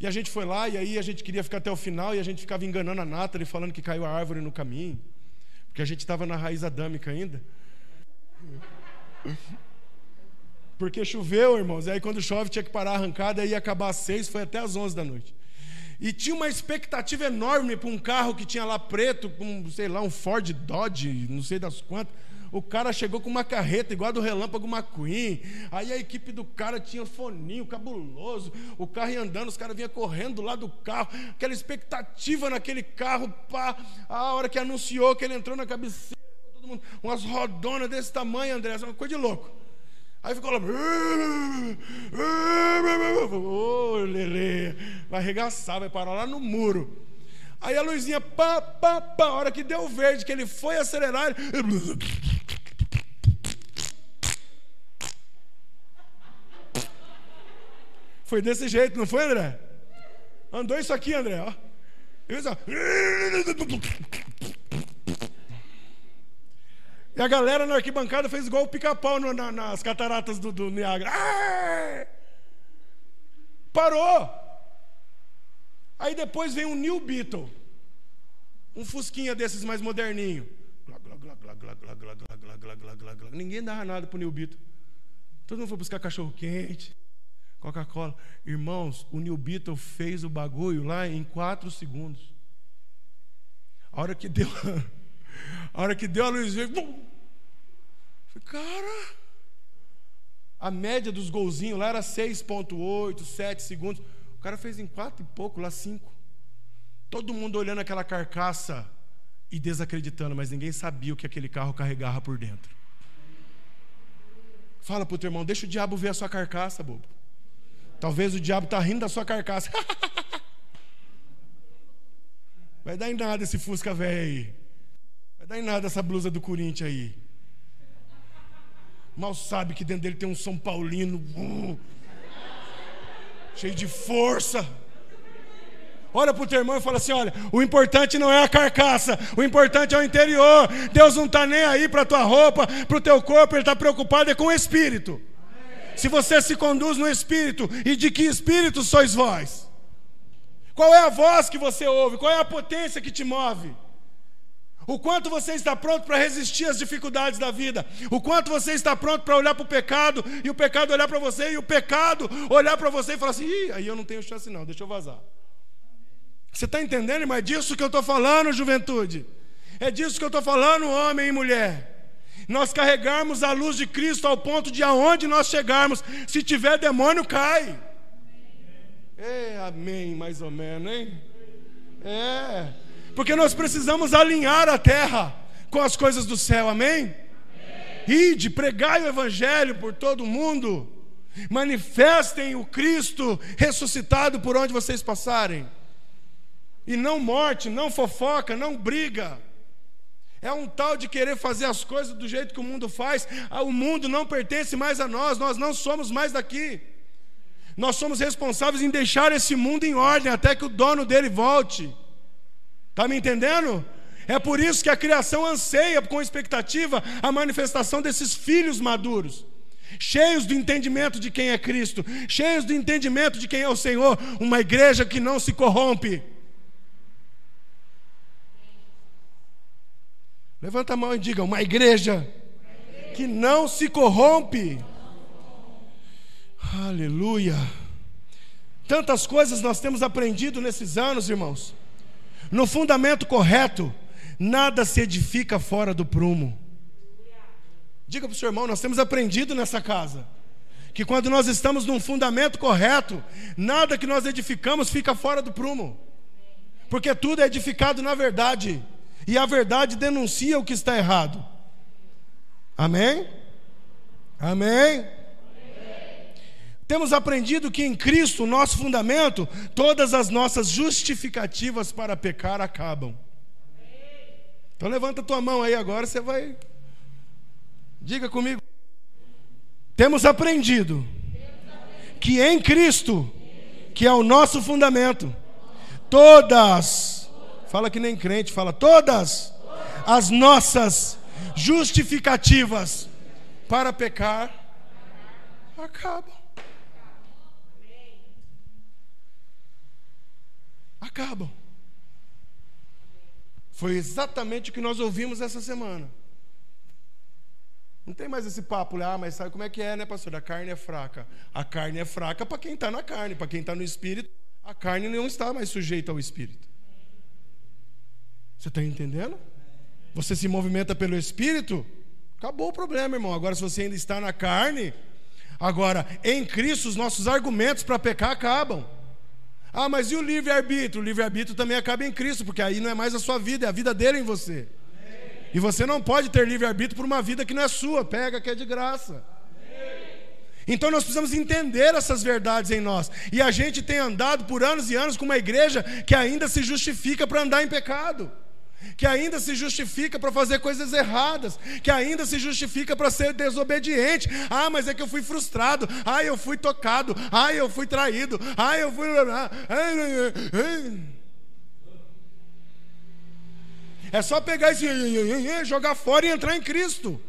E a gente foi lá, e aí a gente queria ficar até o final, e a gente ficava enganando a Nathalie, falando que caiu a árvore no caminho, porque a gente estava na raiz adâmica ainda. Porque choveu, irmãos. Aí quando chove tinha que parar a arrancada e ia acabar às seis, foi até às onze da noite. E tinha uma expectativa enorme para um carro que tinha lá preto, com, sei lá, um Ford Dodge, não sei das quantas. O cara chegou com uma carreta igual a do Relâmpago McQueen. Aí a equipe do cara tinha um foninho cabuloso. O carro ia andando, os caras vinham correndo lá do carro. Aquela expectativa naquele carro. Pá. A hora que anunciou que ele entrou na cabeceira, todo mundo, umas rodonas desse tamanho, André, uma coisa de louco. Aí ficou lá. Ô, oh, Lelê, vai arregaçar, vai parar lá no muro. Aí a luzinha, pá, pá, pá, a hora que deu verde, que ele foi acelerar. Ele... Foi desse jeito, não foi, André? Andou isso aqui, André, ó. Isso, ó. E a galera na arquibancada fez igual o pica-pau na, nas cataratas do, do Niágara. Parou! Aí depois vem um New Beetle. Um fusquinha desses mais moderninho. Ninguém dava nada pro New Beetle. Todo mundo foi buscar cachorro quente, Coca-Cola. Irmãos, o New Beetle fez o bagulho lá em quatro segundos. A hora que deu, a hora que deu a luz veio, Cara, a média dos golzinhos lá era 6,8, 7 segundos. O cara fez em 4 e pouco, lá 5. Todo mundo olhando aquela carcaça e desacreditando, mas ninguém sabia o que aquele carro carregava por dentro. Fala para o teu irmão, deixa o diabo ver a sua carcaça, bobo. Talvez o diabo está rindo da sua carcaça. (laughs) Vai dar em nada esse Fusca velho aí. Dar em nada essa blusa do Corinthians aí. Mal sabe que dentro dele tem um São Paulino uh, cheio de força. Olha para o teu irmão e fala assim: olha, o importante não é a carcaça, o importante é o interior. Deus não está nem aí para a tua roupa, para o teu corpo, Ele está preocupado é com o espírito. Se você se conduz no espírito, e de que espírito sois vós? Qual é a voz que você ouve? Qual é a potência que te move? O quanto você está pronto para resistir às dificuldades da vida. O quanto você está pronto para olhar para o pecado e o pecado olhar para você e o pecado olhar para você e falar assim: Ih, aí eu não tenho chance, não, deixa eu vazar. Você está entendendo, irmão? É disso que eu estou falando, juventude. É disso que eu estou falando, homem e mulher. Nós carregarmos a luz de Cristo ao ponto de aonde nós chegarmos, se tiver demônio, cai. Ei, amém, mais ou menos, hein? É. Porque nós precisamos alinhar a terra com as coisas do céu, amém? Ide, pregai o evangelho por todo mundo. Manifestem o Cristo ressuscitado por onde vocês passarem. E não morte, não fofoca, não briga. É um tal de querer fazer as coisas do jeito que o mundo faz. Ah, o mundo não pertence mais a nós, nós não somos mais daqui. Nós somos responsáveis em deixar esse mundo em ordem até que o dono dele volte. Está me entendendo? É por isso que a criação anseia com expectativa a manifestação desses filhos maduros, cheios do entendimento de quem é Cristo, cheios do entendimento de quem é o Senhor, uma igreja que não se corrompe. Levanta a mão e diga: uma igreja que não se corrompe. Aleluia. Tantas coisas nós temos aprendido nesses anos, irmãos. No fundamento correto, Nada se edifica fora do prumo. Diga para o seu irmão, nós temos aprendido nessa casa que quando nós estamos num fundamento correto, nada que nós edificamos fica fora do prumo, porque tudo é edificado na verdade, e a verdade denuncia o que está errado. Amém? Amém? Temos aprendido que em Cristo, nosso fundamento, todas as nossas justificativas para pecar acabam. Então levanta tua mão aí agora, você vai. Diga comigo. Temos aprendido que em Cristo, que é o nosso fundamento, todas, fala que nem crente, fala todas as nossas justificativas para pecar acabam. Acabam. Foi exatamente o que nós ouvimos essa semana. Não tem mais esse papo, ah, mas sabe como é que é, né, pastor? A carne é fraca. A carne é fraca para quem está na carne, para quem está no espírito, a carne não está mais sujeita ao espírito. Você está entendendo? Você se movimenta pelo espírito, acabou o problema, irmão. Agora, se você ainda está na carne, agora, em Cristo, os nossos argumentos para pecar acabam. Ah, mas e o livre-arbítrio? O livre-arbítrio também acaba em Cristo, porque aí não é mais a sua vida, é a vida dele em você. Amém. E você não pode ter livre-arbítrio por uma vida que não é sua, pega que é de graça. Então nós precisamos entender essas verdades em nós. E a gente tem andado por anos e anos com uma igreja que ainda se justifica para andar em pecado que ainda se justifica para fazer coisas erradas, que ainda se justifica para ser desobediente. Ah, mas é que eu fui frustrado. Ah, eu fui tocado. Ah, eu fui traído. Ah, eu fui. É só pegar esse jogar fora e entrar em Cristo.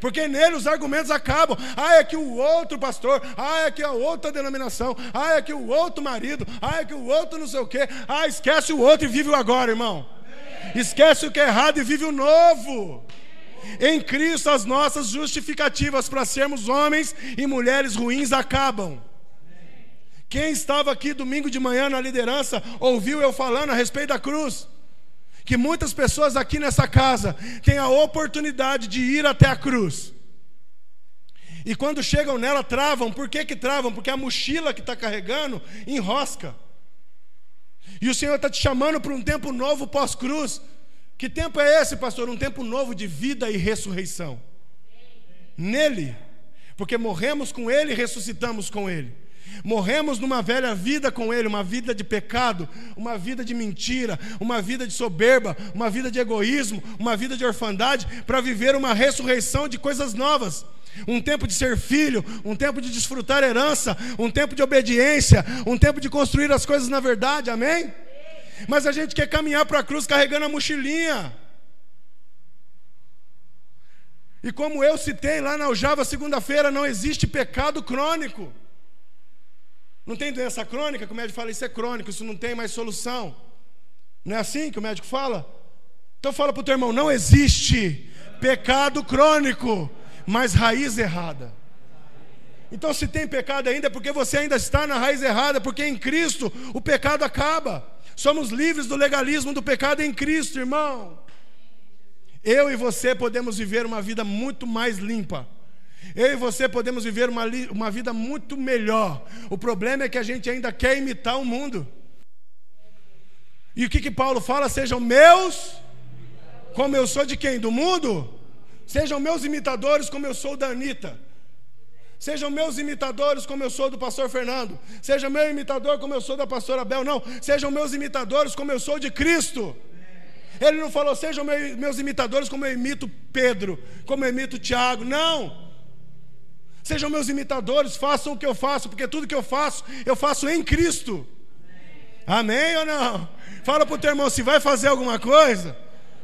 Porque nele os argumentos acabam. Ah, é que o outro pastor, ah, é que a outra denominação, ah, é que o outro marido, ah, é que o outro não sei o quê. Ah, esquece o outro e vive o agora, irmão. Esquece o que é errado e vive o novo. Em Cristo, as nossas justificativas para sermos homens e mulheres ruins acabam. Quem estava aqui domingo de manhã na liderança ouviu eu falando a respeito da cruz. Que muitas pessoas aqui nessa casa têm a oportunidade de ir até a cruz. E quando chegam nela, travam. Por que, que travam? Porque a mochila que está carregando enrosca. E o Senhor está te chamando para um tempo novo pós-cruz. Que tempo é esse, pastor? Um tempo novo de vida e ressurreição. Nele. Porque morremos com Ele e ressuscitamos com Ele. Morremos numa velha vida com Ele, uma vida de pecado, uma vida de mentira, uma vida de soberba, uma vida de egoísmo, uma vida de orfandade, para viver uma ressurreição de coisas novas um tempo de ser filho, um tempo de desfrutar herança, um tempo de obediência, um tempo de construir as coisas na verdade, amém? Mas a gente quer caminhar para a cruz carregando a mochilinha. E como eu citei lá na Aljava segunda-feira, não existe pecado crônico. Não tem doença crônica, que o médico fala, isso é crônico, isso não tem mais solução. Não é assim que o médico fala? Então fala para o teu irmão, não existe pecado crônico mas raiz errada. Então, se tem pecado ainda, é porque você ainda está na raiz errada, porque em Cristo o pecado acaba. Somos livres do legalismo do pecado em Cristo, irmão. Eu e você podemos viver uma vida muito mais limpa, Eu e você podemos viver uma, uma vida muito melhor. O problema é que a gente ainda quer imitar o mundo. E o que, que Paulo fala? Sejam meus, como eu sou de quem? Do mundo? Sejam meus imitadores, como eu sou da Anitta. Sejam meus imitadores, como eu sou do pastor Fernando. Seja meu imitador, como eu sou da pastora Bel. Não, sejam meus imitadores, como eu sou de Cristo. Ele não falou, sejam meus imitadores, como eu imito Pedro, como eu imito Tiago. Não. Sejam meus imitadores, façam o que eu faço, porque tudo que eu faço, eu faço em Cristo. Amém, ou não? Fala para o teu irmão, se vai fazer alguma coisa,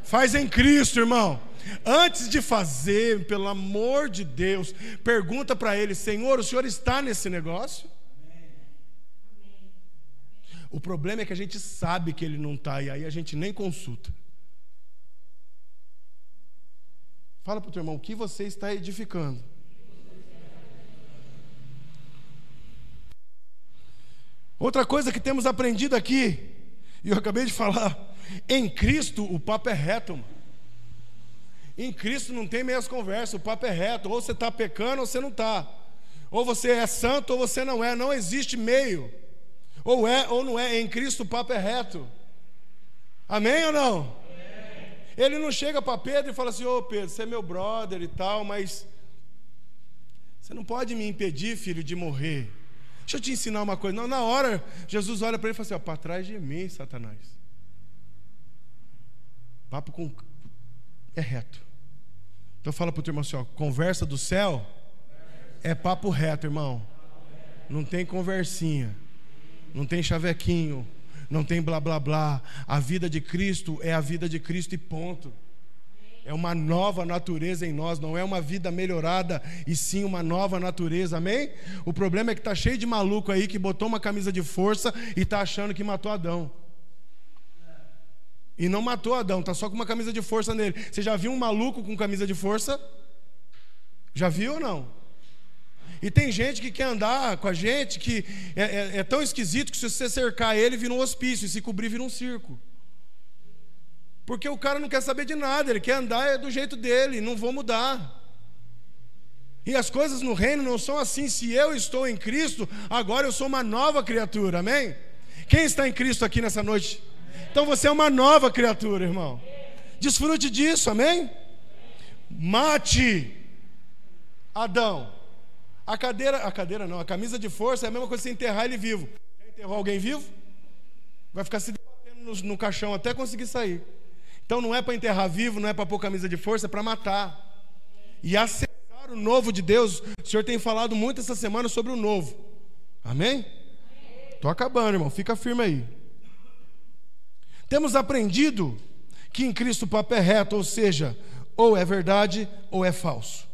faz em Cristo, irmão. Antes de fazer, pelo amor de Deus, pergunta para ele: Senhor, o senhor está nesse negócio? O problema é que a gente sabe que ele não está, e aí a gente nem consulta. Fala para o teu irmão, o que você está edificando? Outra coisa que temos aprendido aqui, e eu acabei de falar, em Cristo o papo é reto. Mano. Em Cristo não tem meias conversas, o papo é reto. Ou você está pecando ou você não está. Ou você é santo ou você não é. Não existe meio. Ou é ou não é. Em Cristo o papo é reto. Amém ou não? Amém. Ele não chega para Pedro e fala assim: Ô oh, Pedro, você é meu brother e tal, mas você não pode me impedir, filho, de morrer. Deixa eu te ensinar uma coisa. Não, na hora, Jesus olha para ele e fala assim: para trás de mim, Satanás. Papo com é reto. Então fala para o teu irmão assim: ó, conversa do céu é papo reto, irmão. Não tem conversinha, não tem chavequinho, não tem blá blá blá. A vida de Cristo é a vida de Cristo e ponto. É uma nova natureza em nós, não é uma vida melhorada, e sim uma nova natureza, amém? O problema é que está cheio de maluco aí que botou uma camisa de força e está achando que matou Adão. E não matou Adão, está só com uma camisa de força nele. Você já viu um maluco com camisa de força? Já viu ou não? E tem gente que quer andar com a gente que é, é, é tão esquisito que se você cercar ele, vira um hospício, e se cobrir, vira um circo. Porque o cara não quer saber de nada, ele quer andar é do jeito dele, não vou mudar. E as coisas no reino não são assim. Se eu estou em Cristo, agora eu sou uma nova criatura, amém? Quem está em Cristo aqui nessa noite? Então você é uma nova criatura, irmão. Desfrute disso, amém? Mate Adão. A cadeira, a cadeira não, a camisa de força é a mesma coisa que você enterrar ele vivo. Já enterrou alguém vivo? Vai ficar se debatendo no, no caixão até conseguir sair. Então não é para enterrar vivo, não é para pôr camisa de força, é para matar. E acessar o novo de Deus. O Senhor tem falado muito essa semana sobre o novo. Amém? Estou acabando, irmão. Fica firme aí. Temos aprendido que em Cristo o papo é reto, ou seja, ou é verdade ou é falso.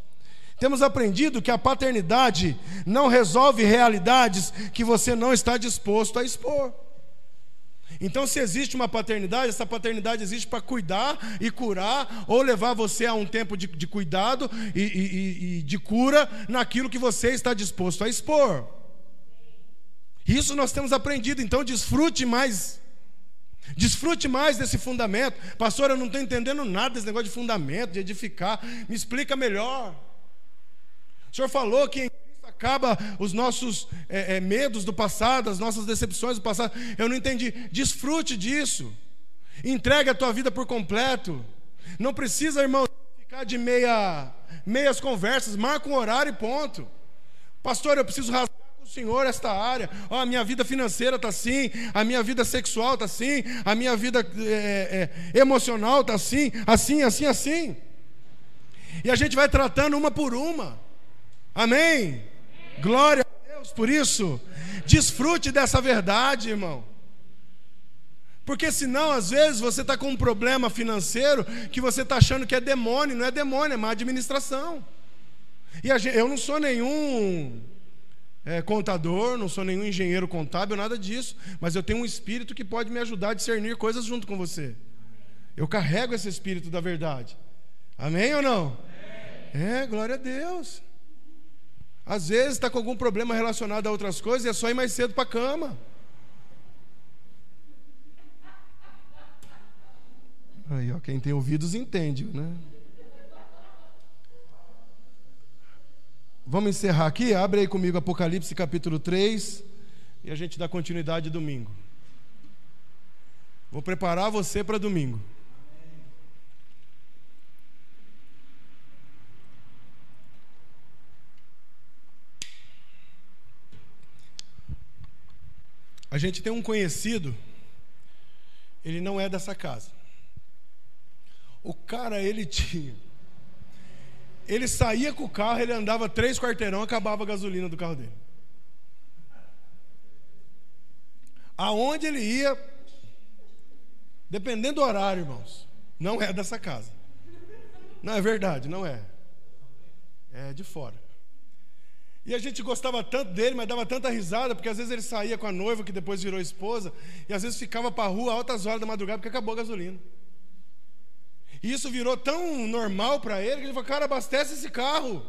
Temos aprendido que a paternidade não resolve realidades que você não está disposto a expor. Então, se existe uma paternidade, essa paternidade existe para cuidar e curar, ou levar você a um tempo de, de cuidado e, e, e de cura naquilo que você está disposto a expor. Isso nós temos aprendido, então desfrute mais Desfrute mais desse fundamento. Pastor, eu não estou entendendo nada desse negócio de fundamento, de edificar. Me explica melhor. O senhor falou que em Cristo acaba os nossos é, é, medos do passado, as nossas decepções do passado. Eu não entendi. Desfrute disso. Entregue a tua vida por completo. Não precisa, irmão, ficar de meia, meias conversas. Marca um horário e ponto. Pastor, eu preciso rasgar Senhor esta área. Oh, a minha vida financeira está assim, a minha vida sexual está assim, a minha vida é, é, emocional está assim, assim, assim, assim. E a gente vai tratando uma por uma. Amém? Glória a Deus por isso. Desfrute dessa verdade, irmão. Porque senão, às vezes, você está com um problema financeiro que você está achando que é demônio, não é demônio, é má administração. E gente, eu não sou nenhum é, contador, não sou nenhum engenheiro contábil, nada disso, mas eu tenho um espírito que pode me ajudar a discernir coisas junto com você. Eu carrego esse espírito da verdade. Amém ou não? É, glória a Deus. Às vezes está com algum problema relacionado a outras coisas e é só ir mais cedo para a cama. Aí, ó, quem tem ouvidos entende, né? Vamos encerrar aqui? Abre aí comigo Apocalipse capítulo 3 e a gente dá continuidade domingo. Vou preparar você para domingo. A gente tem um conhecido, ele não é dessa casa. O cara, ele tinha. Ele saía com o carro, ele andava três quarteirão, acabava a gasolina do carro dele. Aonde ele ia, dependendo do horário, irmãos, não é dessa casa. Não é verdade, não é. É de fora. E a gente gostava tanto dele, mas dava tanta risada, porque às vezes ele saía com a noiva, que depois virou esposa, e às vezes ficava para a rua altas horas da madrugada, porque acabou a gasolina. E isso virou tão normal para ele, que ele falou, cara, abastece esse carro.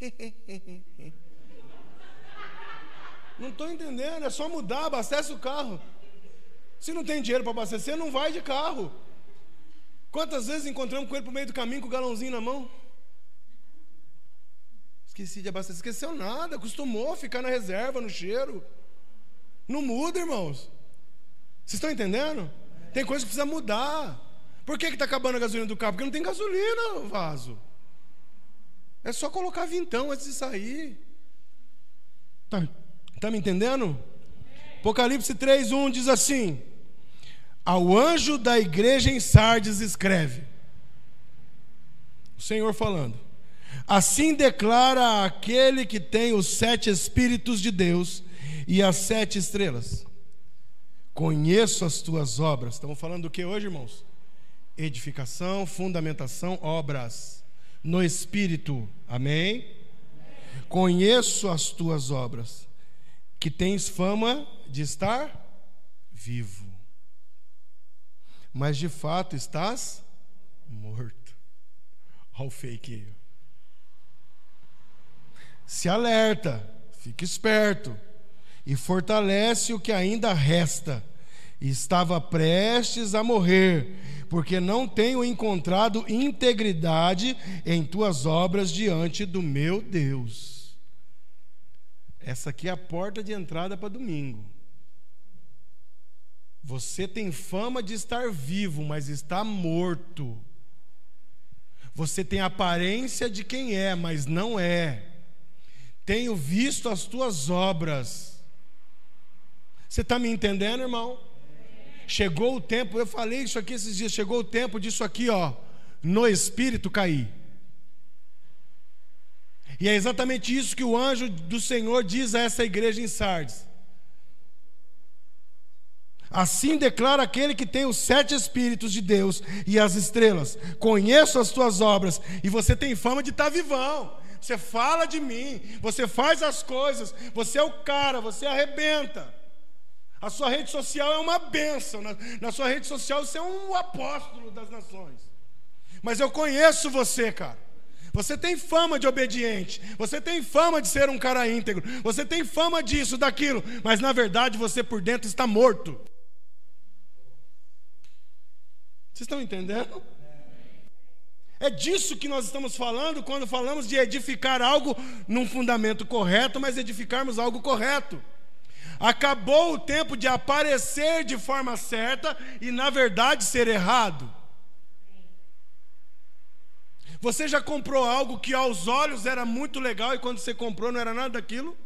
(laughs) Não estou entendendo, é só mudar, abastece o carro. Se não tem dinheiro para abastecer, não vai de carro. Quantas vezes encontramos com ele por meio do caminho com o galãozinho na mão? Esqueci de abastecer. Esqueceu nada, acostumou a ficar na reserva, no cheiro. Não muda, irmãos. Vocês estão entendendo? Tem coisa que precisa mudar. Por que está acabando a gasolina do carro? Porque não tem gasolina no vaso. É só colocar vintão antes de sair. Está tá me entendendo? Apocalipse 3:1 diz assim: Ao anjo da igreja em Sardes escreve. O Senhor falando. Assim declara aquele que tem os sete Espíritos de Deus e as sete estrelas. Conheço as tuas obras. Estamos falando do que hoje, irmãos? Edificação, fundamentação, obras. No Espírito. Amém? Amém? Conheço as tuas obras, que tens fama de estar vivo. Mas de fato estás morto. Olha o fake. Se alerta, fica esperto e fortalece o que ainda resta. Estava prestes a morrer, porque não tenho encontrado integridade em tuas obras diante do meu Deus. Essa aqui é a porta de entrada para domingo. Você tem fama de estar vivo, mas está morto. Você tem aparência de quem é, mas não é. Tenho visto as tuas obras. Você está me entendendo, irmão? Chegou o tempo, eu falei isso aqui esses dias, chegou o tempo disso aqui, ó, no espírito cair. E é exatamente isso que o anjo do Senhor diz a essa igreja em Sardes. Assim declara aquele que tem os sete Espíritos de Deus e as estrelas: Conheço as tuas obras, e você tem fama de estar tá vivão você fala de mim, você faz as coisas, você é o cara, você arrebenta. A sua rede social é uma benção, na, na sua rede social você é um apóstolo das nações. Mas eu conheço você, cara. Você tem fama de obediente, você tem fama de ser um cara íntegro, você tem fama disso, daquilo, mas na verdade você por dentro está morto. Vocês estão entendendo? É disso que nós estamos falando quando falamos de edificar algo num fundamento correto, mas edificarmos algo correto. Acabou o tempo de aparecer de forma certa e, na verdade, ser errado. Você já comprou algo que aos olhos era muito legal e quando você comprou não era nada daquilo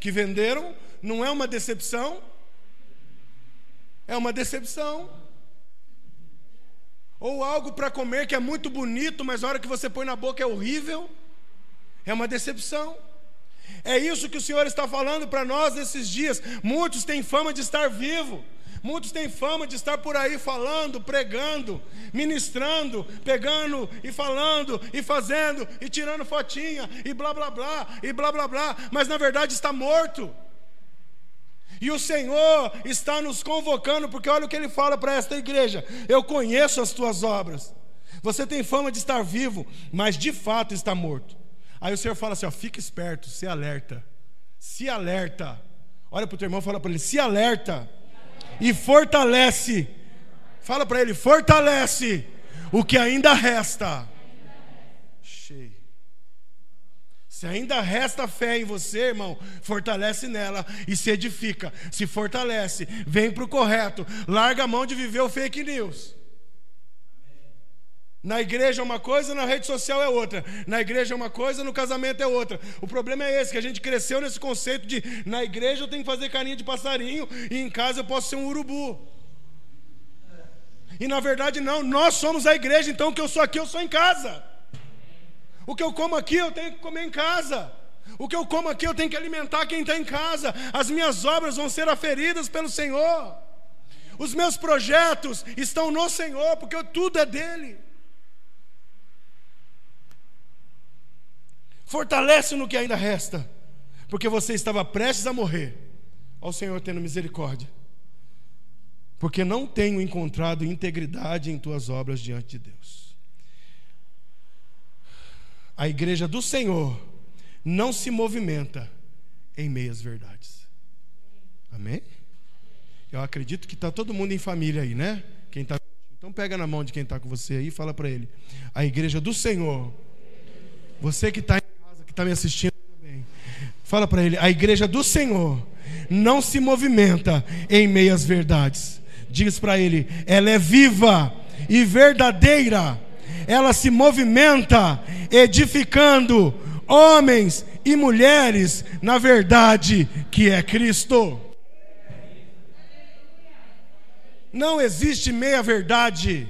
que venderam? Não é uma decepção? É uma decepção. Ou algo para comer que é muito bonito, mas a hora que você põe na boca é horrível. É uma decepção. É isso que o Senhor está falando para nós nesses dias. Muitos têm fama de estar vivo. Muitos têm fama de estar por aí falando, pregando, ministrando, pegando e falando e fazendo e tirando fotinha e blá blá blá e blá blá blá, mas na verdade está morto. E o Senhor está nos convocando, porque olha o que ele fala para esta igreja: Eu conheço as tuas obras. Você tem fama de estar vivo, mas de fato está morto. Aí o Senhor fala assim: ó, fica esperto, se alerta. Se alerta. Olha para o teu irmão e fala para ele: se alerta. E fortalece. Fala para ele: fortalece o que ainda resta. Cheio. Se ainda resta fé em você, irmão, fortalece nela e se edifica. Se fortalece, vem para o correto, larga a mão de viver o fake news. Na igreja é uma coisa, na rede social é outra. Na igreja é uma coisa, no casamento é outra. O problema é esse, que a gente cresceu nesse conceito de na igreja eu tenho que fazer carinha de passarinho e em casa eu posso ser um urubu. E na verdade não, nós somos a igreja, então o que eu sou aqui, eu sou em casa. O que eu como aqui, eu tenho que comer em casa. O que eu como aqui, eu tenho que alimentar quem está em casa. As minhas obras vão ser aferidas pelo Senhor. Os meus projetos estão no Senhor, porque tudo é dele. Fortalece no que ainda resta, porque você estava prestes a morrer. Ao Senhor tendo misericórdia. Porque não tenho encontrado integridade em tuas obras diante de Deus. A igreja do Senhor não se movimenta em meias verdades. Amém? Eu acredito que está todo mundo em família aí, né? Quem tá... Então pega na mão de quem está com você aí e fala para ele. A igreja do Senhor. Você que está que está me assistindo também. Fala para ele: a igreja do Senhor não se movimenta em meias verdades. Diz para ele: ela é viva e verdadeira. Ela se movimenta edificando homens e mulheres na verdade que é Cristo. Não existe meia verdade.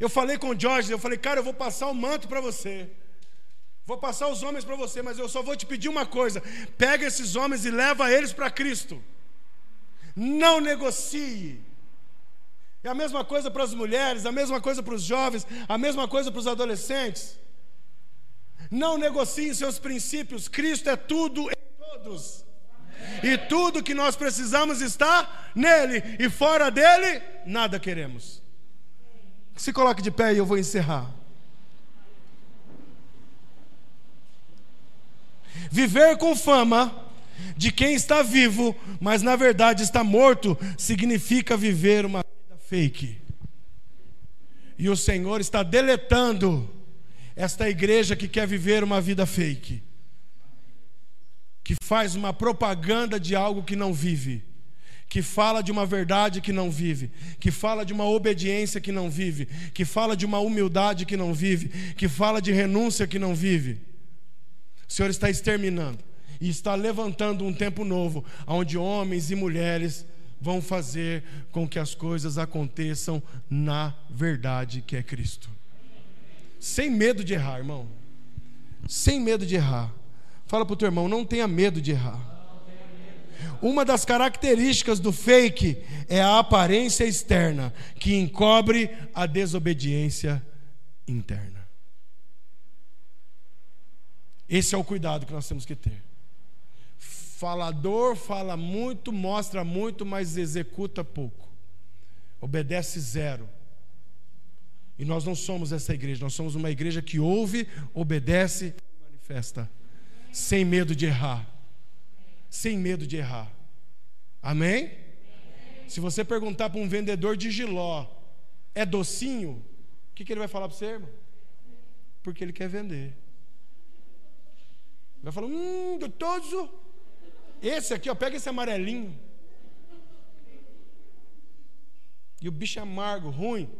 Eu falei com o Jorge, eu falei, cara, eu vou passar o manto para você. Vou passar os homens para você, mas eu só vou te pedir uma coisa: pega esses homens e leva eles para Cristo. Não negocie. É a mesma coisa para as mulheres, a mesma coisa para os jovens, a mesma coisa para os adolescentes. Não negocie seus princípios. Cristo é tudo em todos. E tudo que nós precisamos está nele, e fora dele, nada queremos. Se coloque de pé e eu vou encerrar. Viver com fama de quem está vivo, mas na verdade está morto, significa viver uma vida fake. E o Senhor está deletando esta igreja que quer viver uma vida fake, que faz uma propaganda de algo que não vive, que fala de uma verdade que não vive, que fala de uma obediência que não vive, que fala de uma humildade que não vive, que fala de renúncia que não vive. O Senhor está exterminando e está levantando um tempo novo, onde homens e mulheres vão fazer com que as coisas aconteçam na verdade que é Cristo. Sem medo de errar, irmão. Sem medo de errar. Fala para o teu irmão, não tenha medo de errar. Uma das características do fake é a aparência externa, que encobre a desobediência interna. Esse é o cuidado que nós temos que ter. Falador fala muito, mostra muito, mas executa pouco. Obedece zero. E nós não somos essa igreja, nós somos uma igreja que ouve, obedece e manifesta, sem medo de errar. Sem medo de errar. Amém? Se você perguntar para um vendedor de giló, é docinho? O que, que ele vai falar para você, irmão? Porque ele quer vender. Vai falar, hum, gostoso. Esse aqui, ó, pega esse amarelinho. E o bicho é amargo, ruim.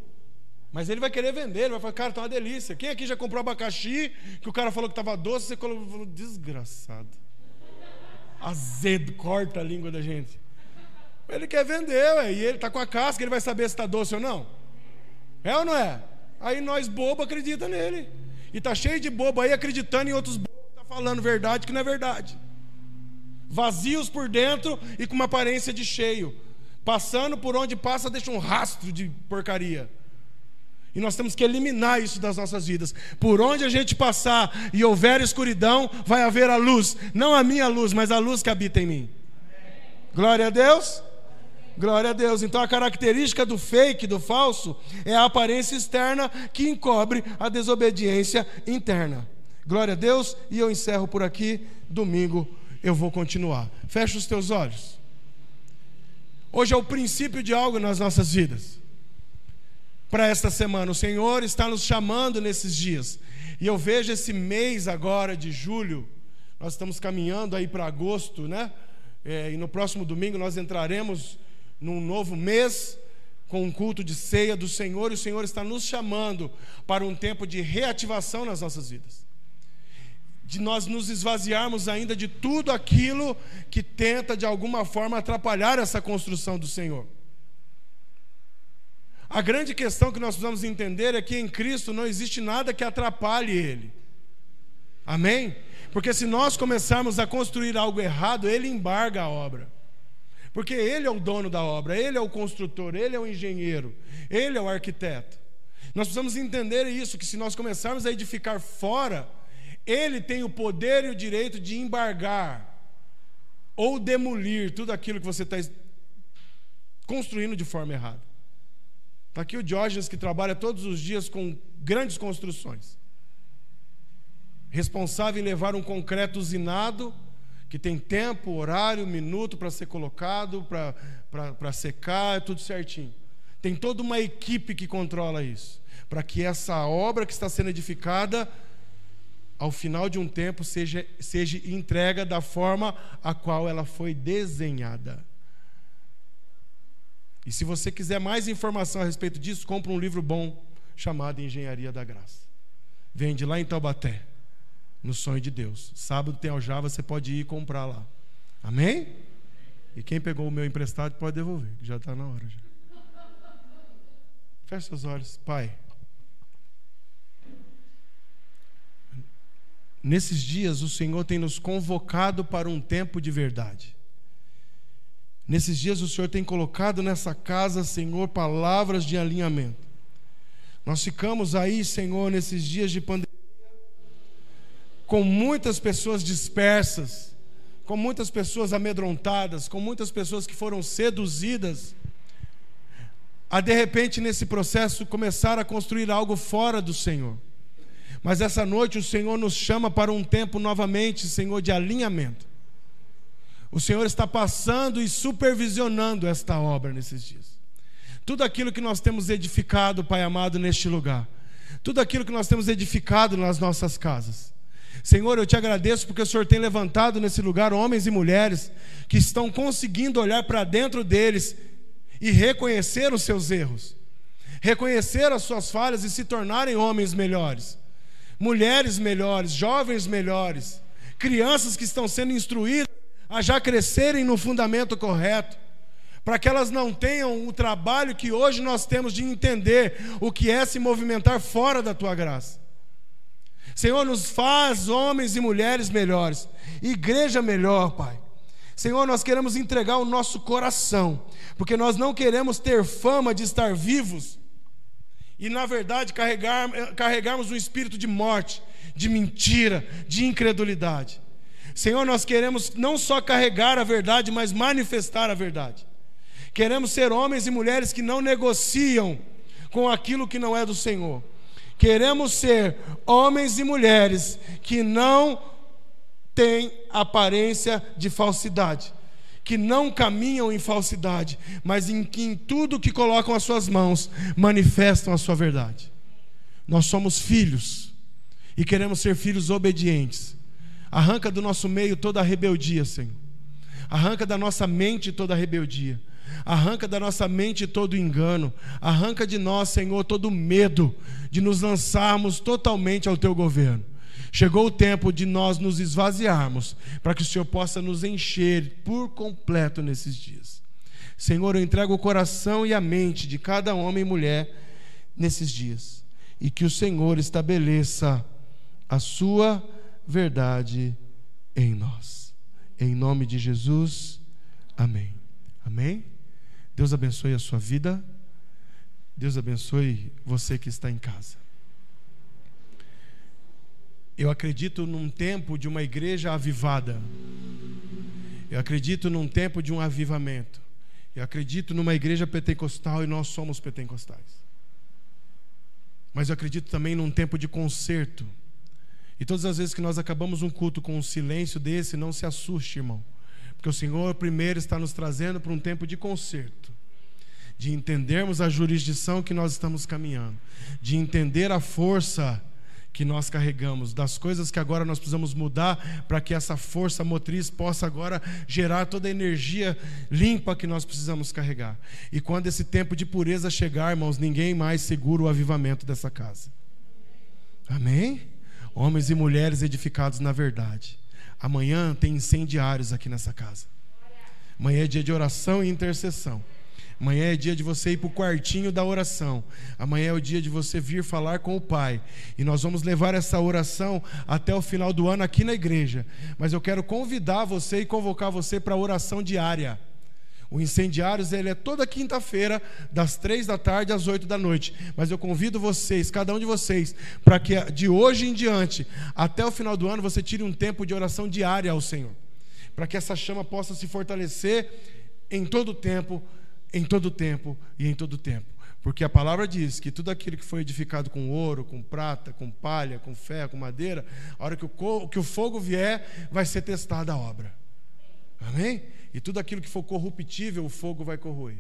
Mas ele vai querer vender, ele vai falar, cara, tá uma delícia. Quem aqui já comprou abacaxi, que o cara falou que estava doce, você falou, desgraçado. Azedo, corta a língua da gente. Ele quer vender, ué, e ele está com a casca, ele vai saber se está doce ou não. É ou não é? Aí nós bobo acredita nele. E tá cheio de bobo aí acreditando em outros bobos falando verdade que não é verdade. Vazios por dentro e com uma aparência de cheio. Passando por onde passa, deixa um rastro de porcaria. E nós temos que eliminar isso das nossas vidas. Por onde a gente passar e houver escuridão, vai haver a luz. Não a minha luz, mas a luz que habita em mim. Glória a Deus. Glória a Deus. Então a característica do fake, do falso, é a aparência externa que encobre a desobediência interna. Glória a Deus, e eu encerro por aqui. Domingo eu vou continuar. Fecha os teus olhos. Hoje é o princípio de algo nas nossas vidas. para esta semana. O Senhor está nos chamando nesses dias. E eu vejo esse mês agora de julho, nós estamos caminhando aí para agosto, né? É, e no próximo domingo nós entraremos num novo mês com um culto de ceia do Senhor, e o Senhor está nos chamando para um tempo de reativação nas nossas vidas. De nós nos esvaziarmos ainda de tudo aquilo que tenta de alguma forma atrapalhar essa construção do Senhor. A grande questão que nós precisamos entender é que em Cristo não existe nada que atrapalhe Ele. Amém? Porque se nós começarmos a construir algo errado, Ele embarga a obra. Porque Ele é o dono da obra, Ele é o construtor, Ele é o engenheiro, Ele é o arquiteto. Nós precisamos entender isso: que se nós começarmos a edificar fora, Ele tem o poder e o direito de embargar ou demolir tudo aquilo que você está construindo de forma errada. Está aqui o Diógenes que trabalha todos os dias com grandes construções. Responsável em levar um concreto usinado, que tem tempo, horário, minuto para ser colocado, para secar, é tudo certinho. Tem toda uma equipe que controla isso, para que essa obra que está sendo edificada, ao final de um tempo, seja, seja entrega da forma a qual ela foi desenhada. E se você quiser mais informação a respeito disso, compre um livro bom chamado Engenharia da Graça. Vende lá em Taubaté, no Sonho de Deus. Sábado tem aljava, você pode ir comprar lá. Amém? E quem pegou o meu emprestado pode devolver, já está na hora. Feche seus olhos, Pai. Nesses dias, o Senhor tem nos convocado para um tempo de verdade. Nesses dias o Senhor tem colocado nessa casa, Senhor, palavras de alinhamento. Nós ficamos aí, Senhor, nesses dias de pandemia, com muitas pessoas dispersas, com muitas pessoas amedrontadas, com muitas pessoas que foram seduzidas a de repente nesse processo começar a construir algo fora do Senhor. Mas essa noite o Senhor nos chama para um tempo novamente, Senhor, de alinhamento. O Senhor está passando e supervisionando esta obra nesses dias. Tudo aquilo que nós temos edificado, Pai amado, neste lugar. Tudo aquilo que nós temos edificado nas nossas casas. Senhor, eu te agradeço porque o Senhor tem levantado nesse lugar homens e mulheres que estão conseguindo olhar para dentro deles e reconhecer os seus erros, reconhecer as suas falhas e se tornarem homens melhores, mulheres melhores, jovens melhores, crianças que estão sendo instruídas a já crescerem no fundamento correto, para que elas não tenham o trabalho que hoje nós temos de entender o que é se movimentar fora da tua graça. Senhor, nos faz homens e mulheres melhores, igreja melhor, Pai. Senhor, nós queremos entregar o nosso coração, porque nós não queremos ter fama de estar vivos e, na verdade, carregar, carregarmos um espírito de morte, de mentira, de incredulidade. Senhor, nós queremos não só carregar a verdade, mas manifestar a verdade. Queremos ser homens e mulheres que não negociam com aquilo que não é do Senhor. Queremos ser homens e mulheres que não têm aparência de falsidade, que não caminham em falsidade, mas em que em tudo que colocam as suas mãos manifestam a sua verdade. Nós somos filhos e queremos ser filhos obedientes Arranca do nosso meio toda a rebeldia, Senhor. Arranca da nossa mente toda a rebeldia. Arranca da nossa mente todo engano. Arranca de nós, Senhor, todo medo de nos lançarmos totalmente ao teu governo. Chegou o tempo de nós nos esvaziarmos para que o Senhor possa nos encher por completo nesses dias. Senhor, eu entrego o coração e a mente de cada homem e mulher nesses dias e que o Senhor estabeleça a sua verdade em nós. Em nome de Jesus, amém. Amém? Deus abençoe a sua vida. Deus abençoe você que está em casa. Eu acredito num tempo de uma igreja avivada. Eu acredito num tempo de um avivamento. Eu acredito numa igreja pentecostal e nós somos pentecostais. Mas eu acredito também num tempo de conserto e todas as vezes que nós acabamos um culto com um silêncio desse, não se assuste, irmão. Porque o Senhor primeiro está nos trazendo para um tempo de conserto, de entendermos a jurisdição que nós estamos caminhando, de entender a força que nós carregamos, das coisas que agora nós precisamos mudar para que essa força motriz possa agora gerar toda a energia limpa que nós precisamos carregar. E quando esse tempo de pureza chegar, irmãos, ninguém mais segura o avivamento dessa casa. Amém? Homens e mulheres edificados na verdade. Amanhã tem incendiários aqui nessa casa. Amanhã é dia de oração e intercessão. Amanhã é dia de você ir para o quartinho da oração. Amanhã é o dia de você vir falar com o Pai. E nós vamos levar essa oração até o final do ano aqui na igreja. Mas eu quero convidar você e convocar você para a oração diária. O Incendiários ele é toda quinta-feira, das três da tarde às oito da noite. Mas eu convido vocês, cada um de vocês, para que de hoje em diante, até o final do ano, você tire um tempo de oração diária ao Senhor. Para que essa chama possa se fortalecer em todo o tempo em todo tempo e em todo tempo. Porque a palavra diz que tudo aquilo que foi edificado com ouro, com prata, com palha, com ferro, com madeira, a hora que o, que o fogo vier, vai ser testada a obra. Amém? E tudo aquilo que for corruptível, o fogo vai corroer.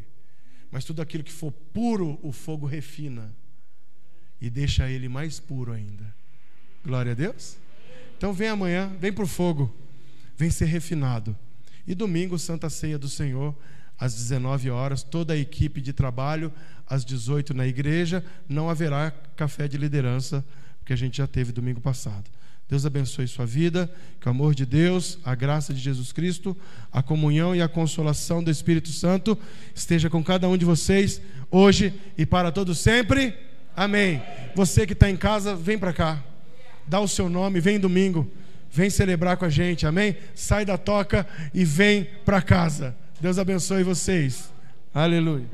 Mas tudo aquilo que for puro, o fogo refina. E deixa ele mais puro ainda. Glória a Deus. Então vem amanhã, vem para o fogo. Vem ser refinado. E domingo, Santa Ceia do Senhor às 19 horas, toda a equipe de trabalho, às 18 na igreja. Não haverá café de liderança, porque a gente já teve domingo passado. Deus abençoe sua vida, que o amor de Deus, a graça de Jesus Cristo, a comunhão e a consolação do Espírito Santo esteja com cada um de vocês, hoje e para todos sempre. Amém. Você que está em casa, vem para cá. Dá o seu nome, vem domingo. Vem celebrar com a gente, amém? Sai da toca e vem para casa. Deus abençoe vocês. Aleluia.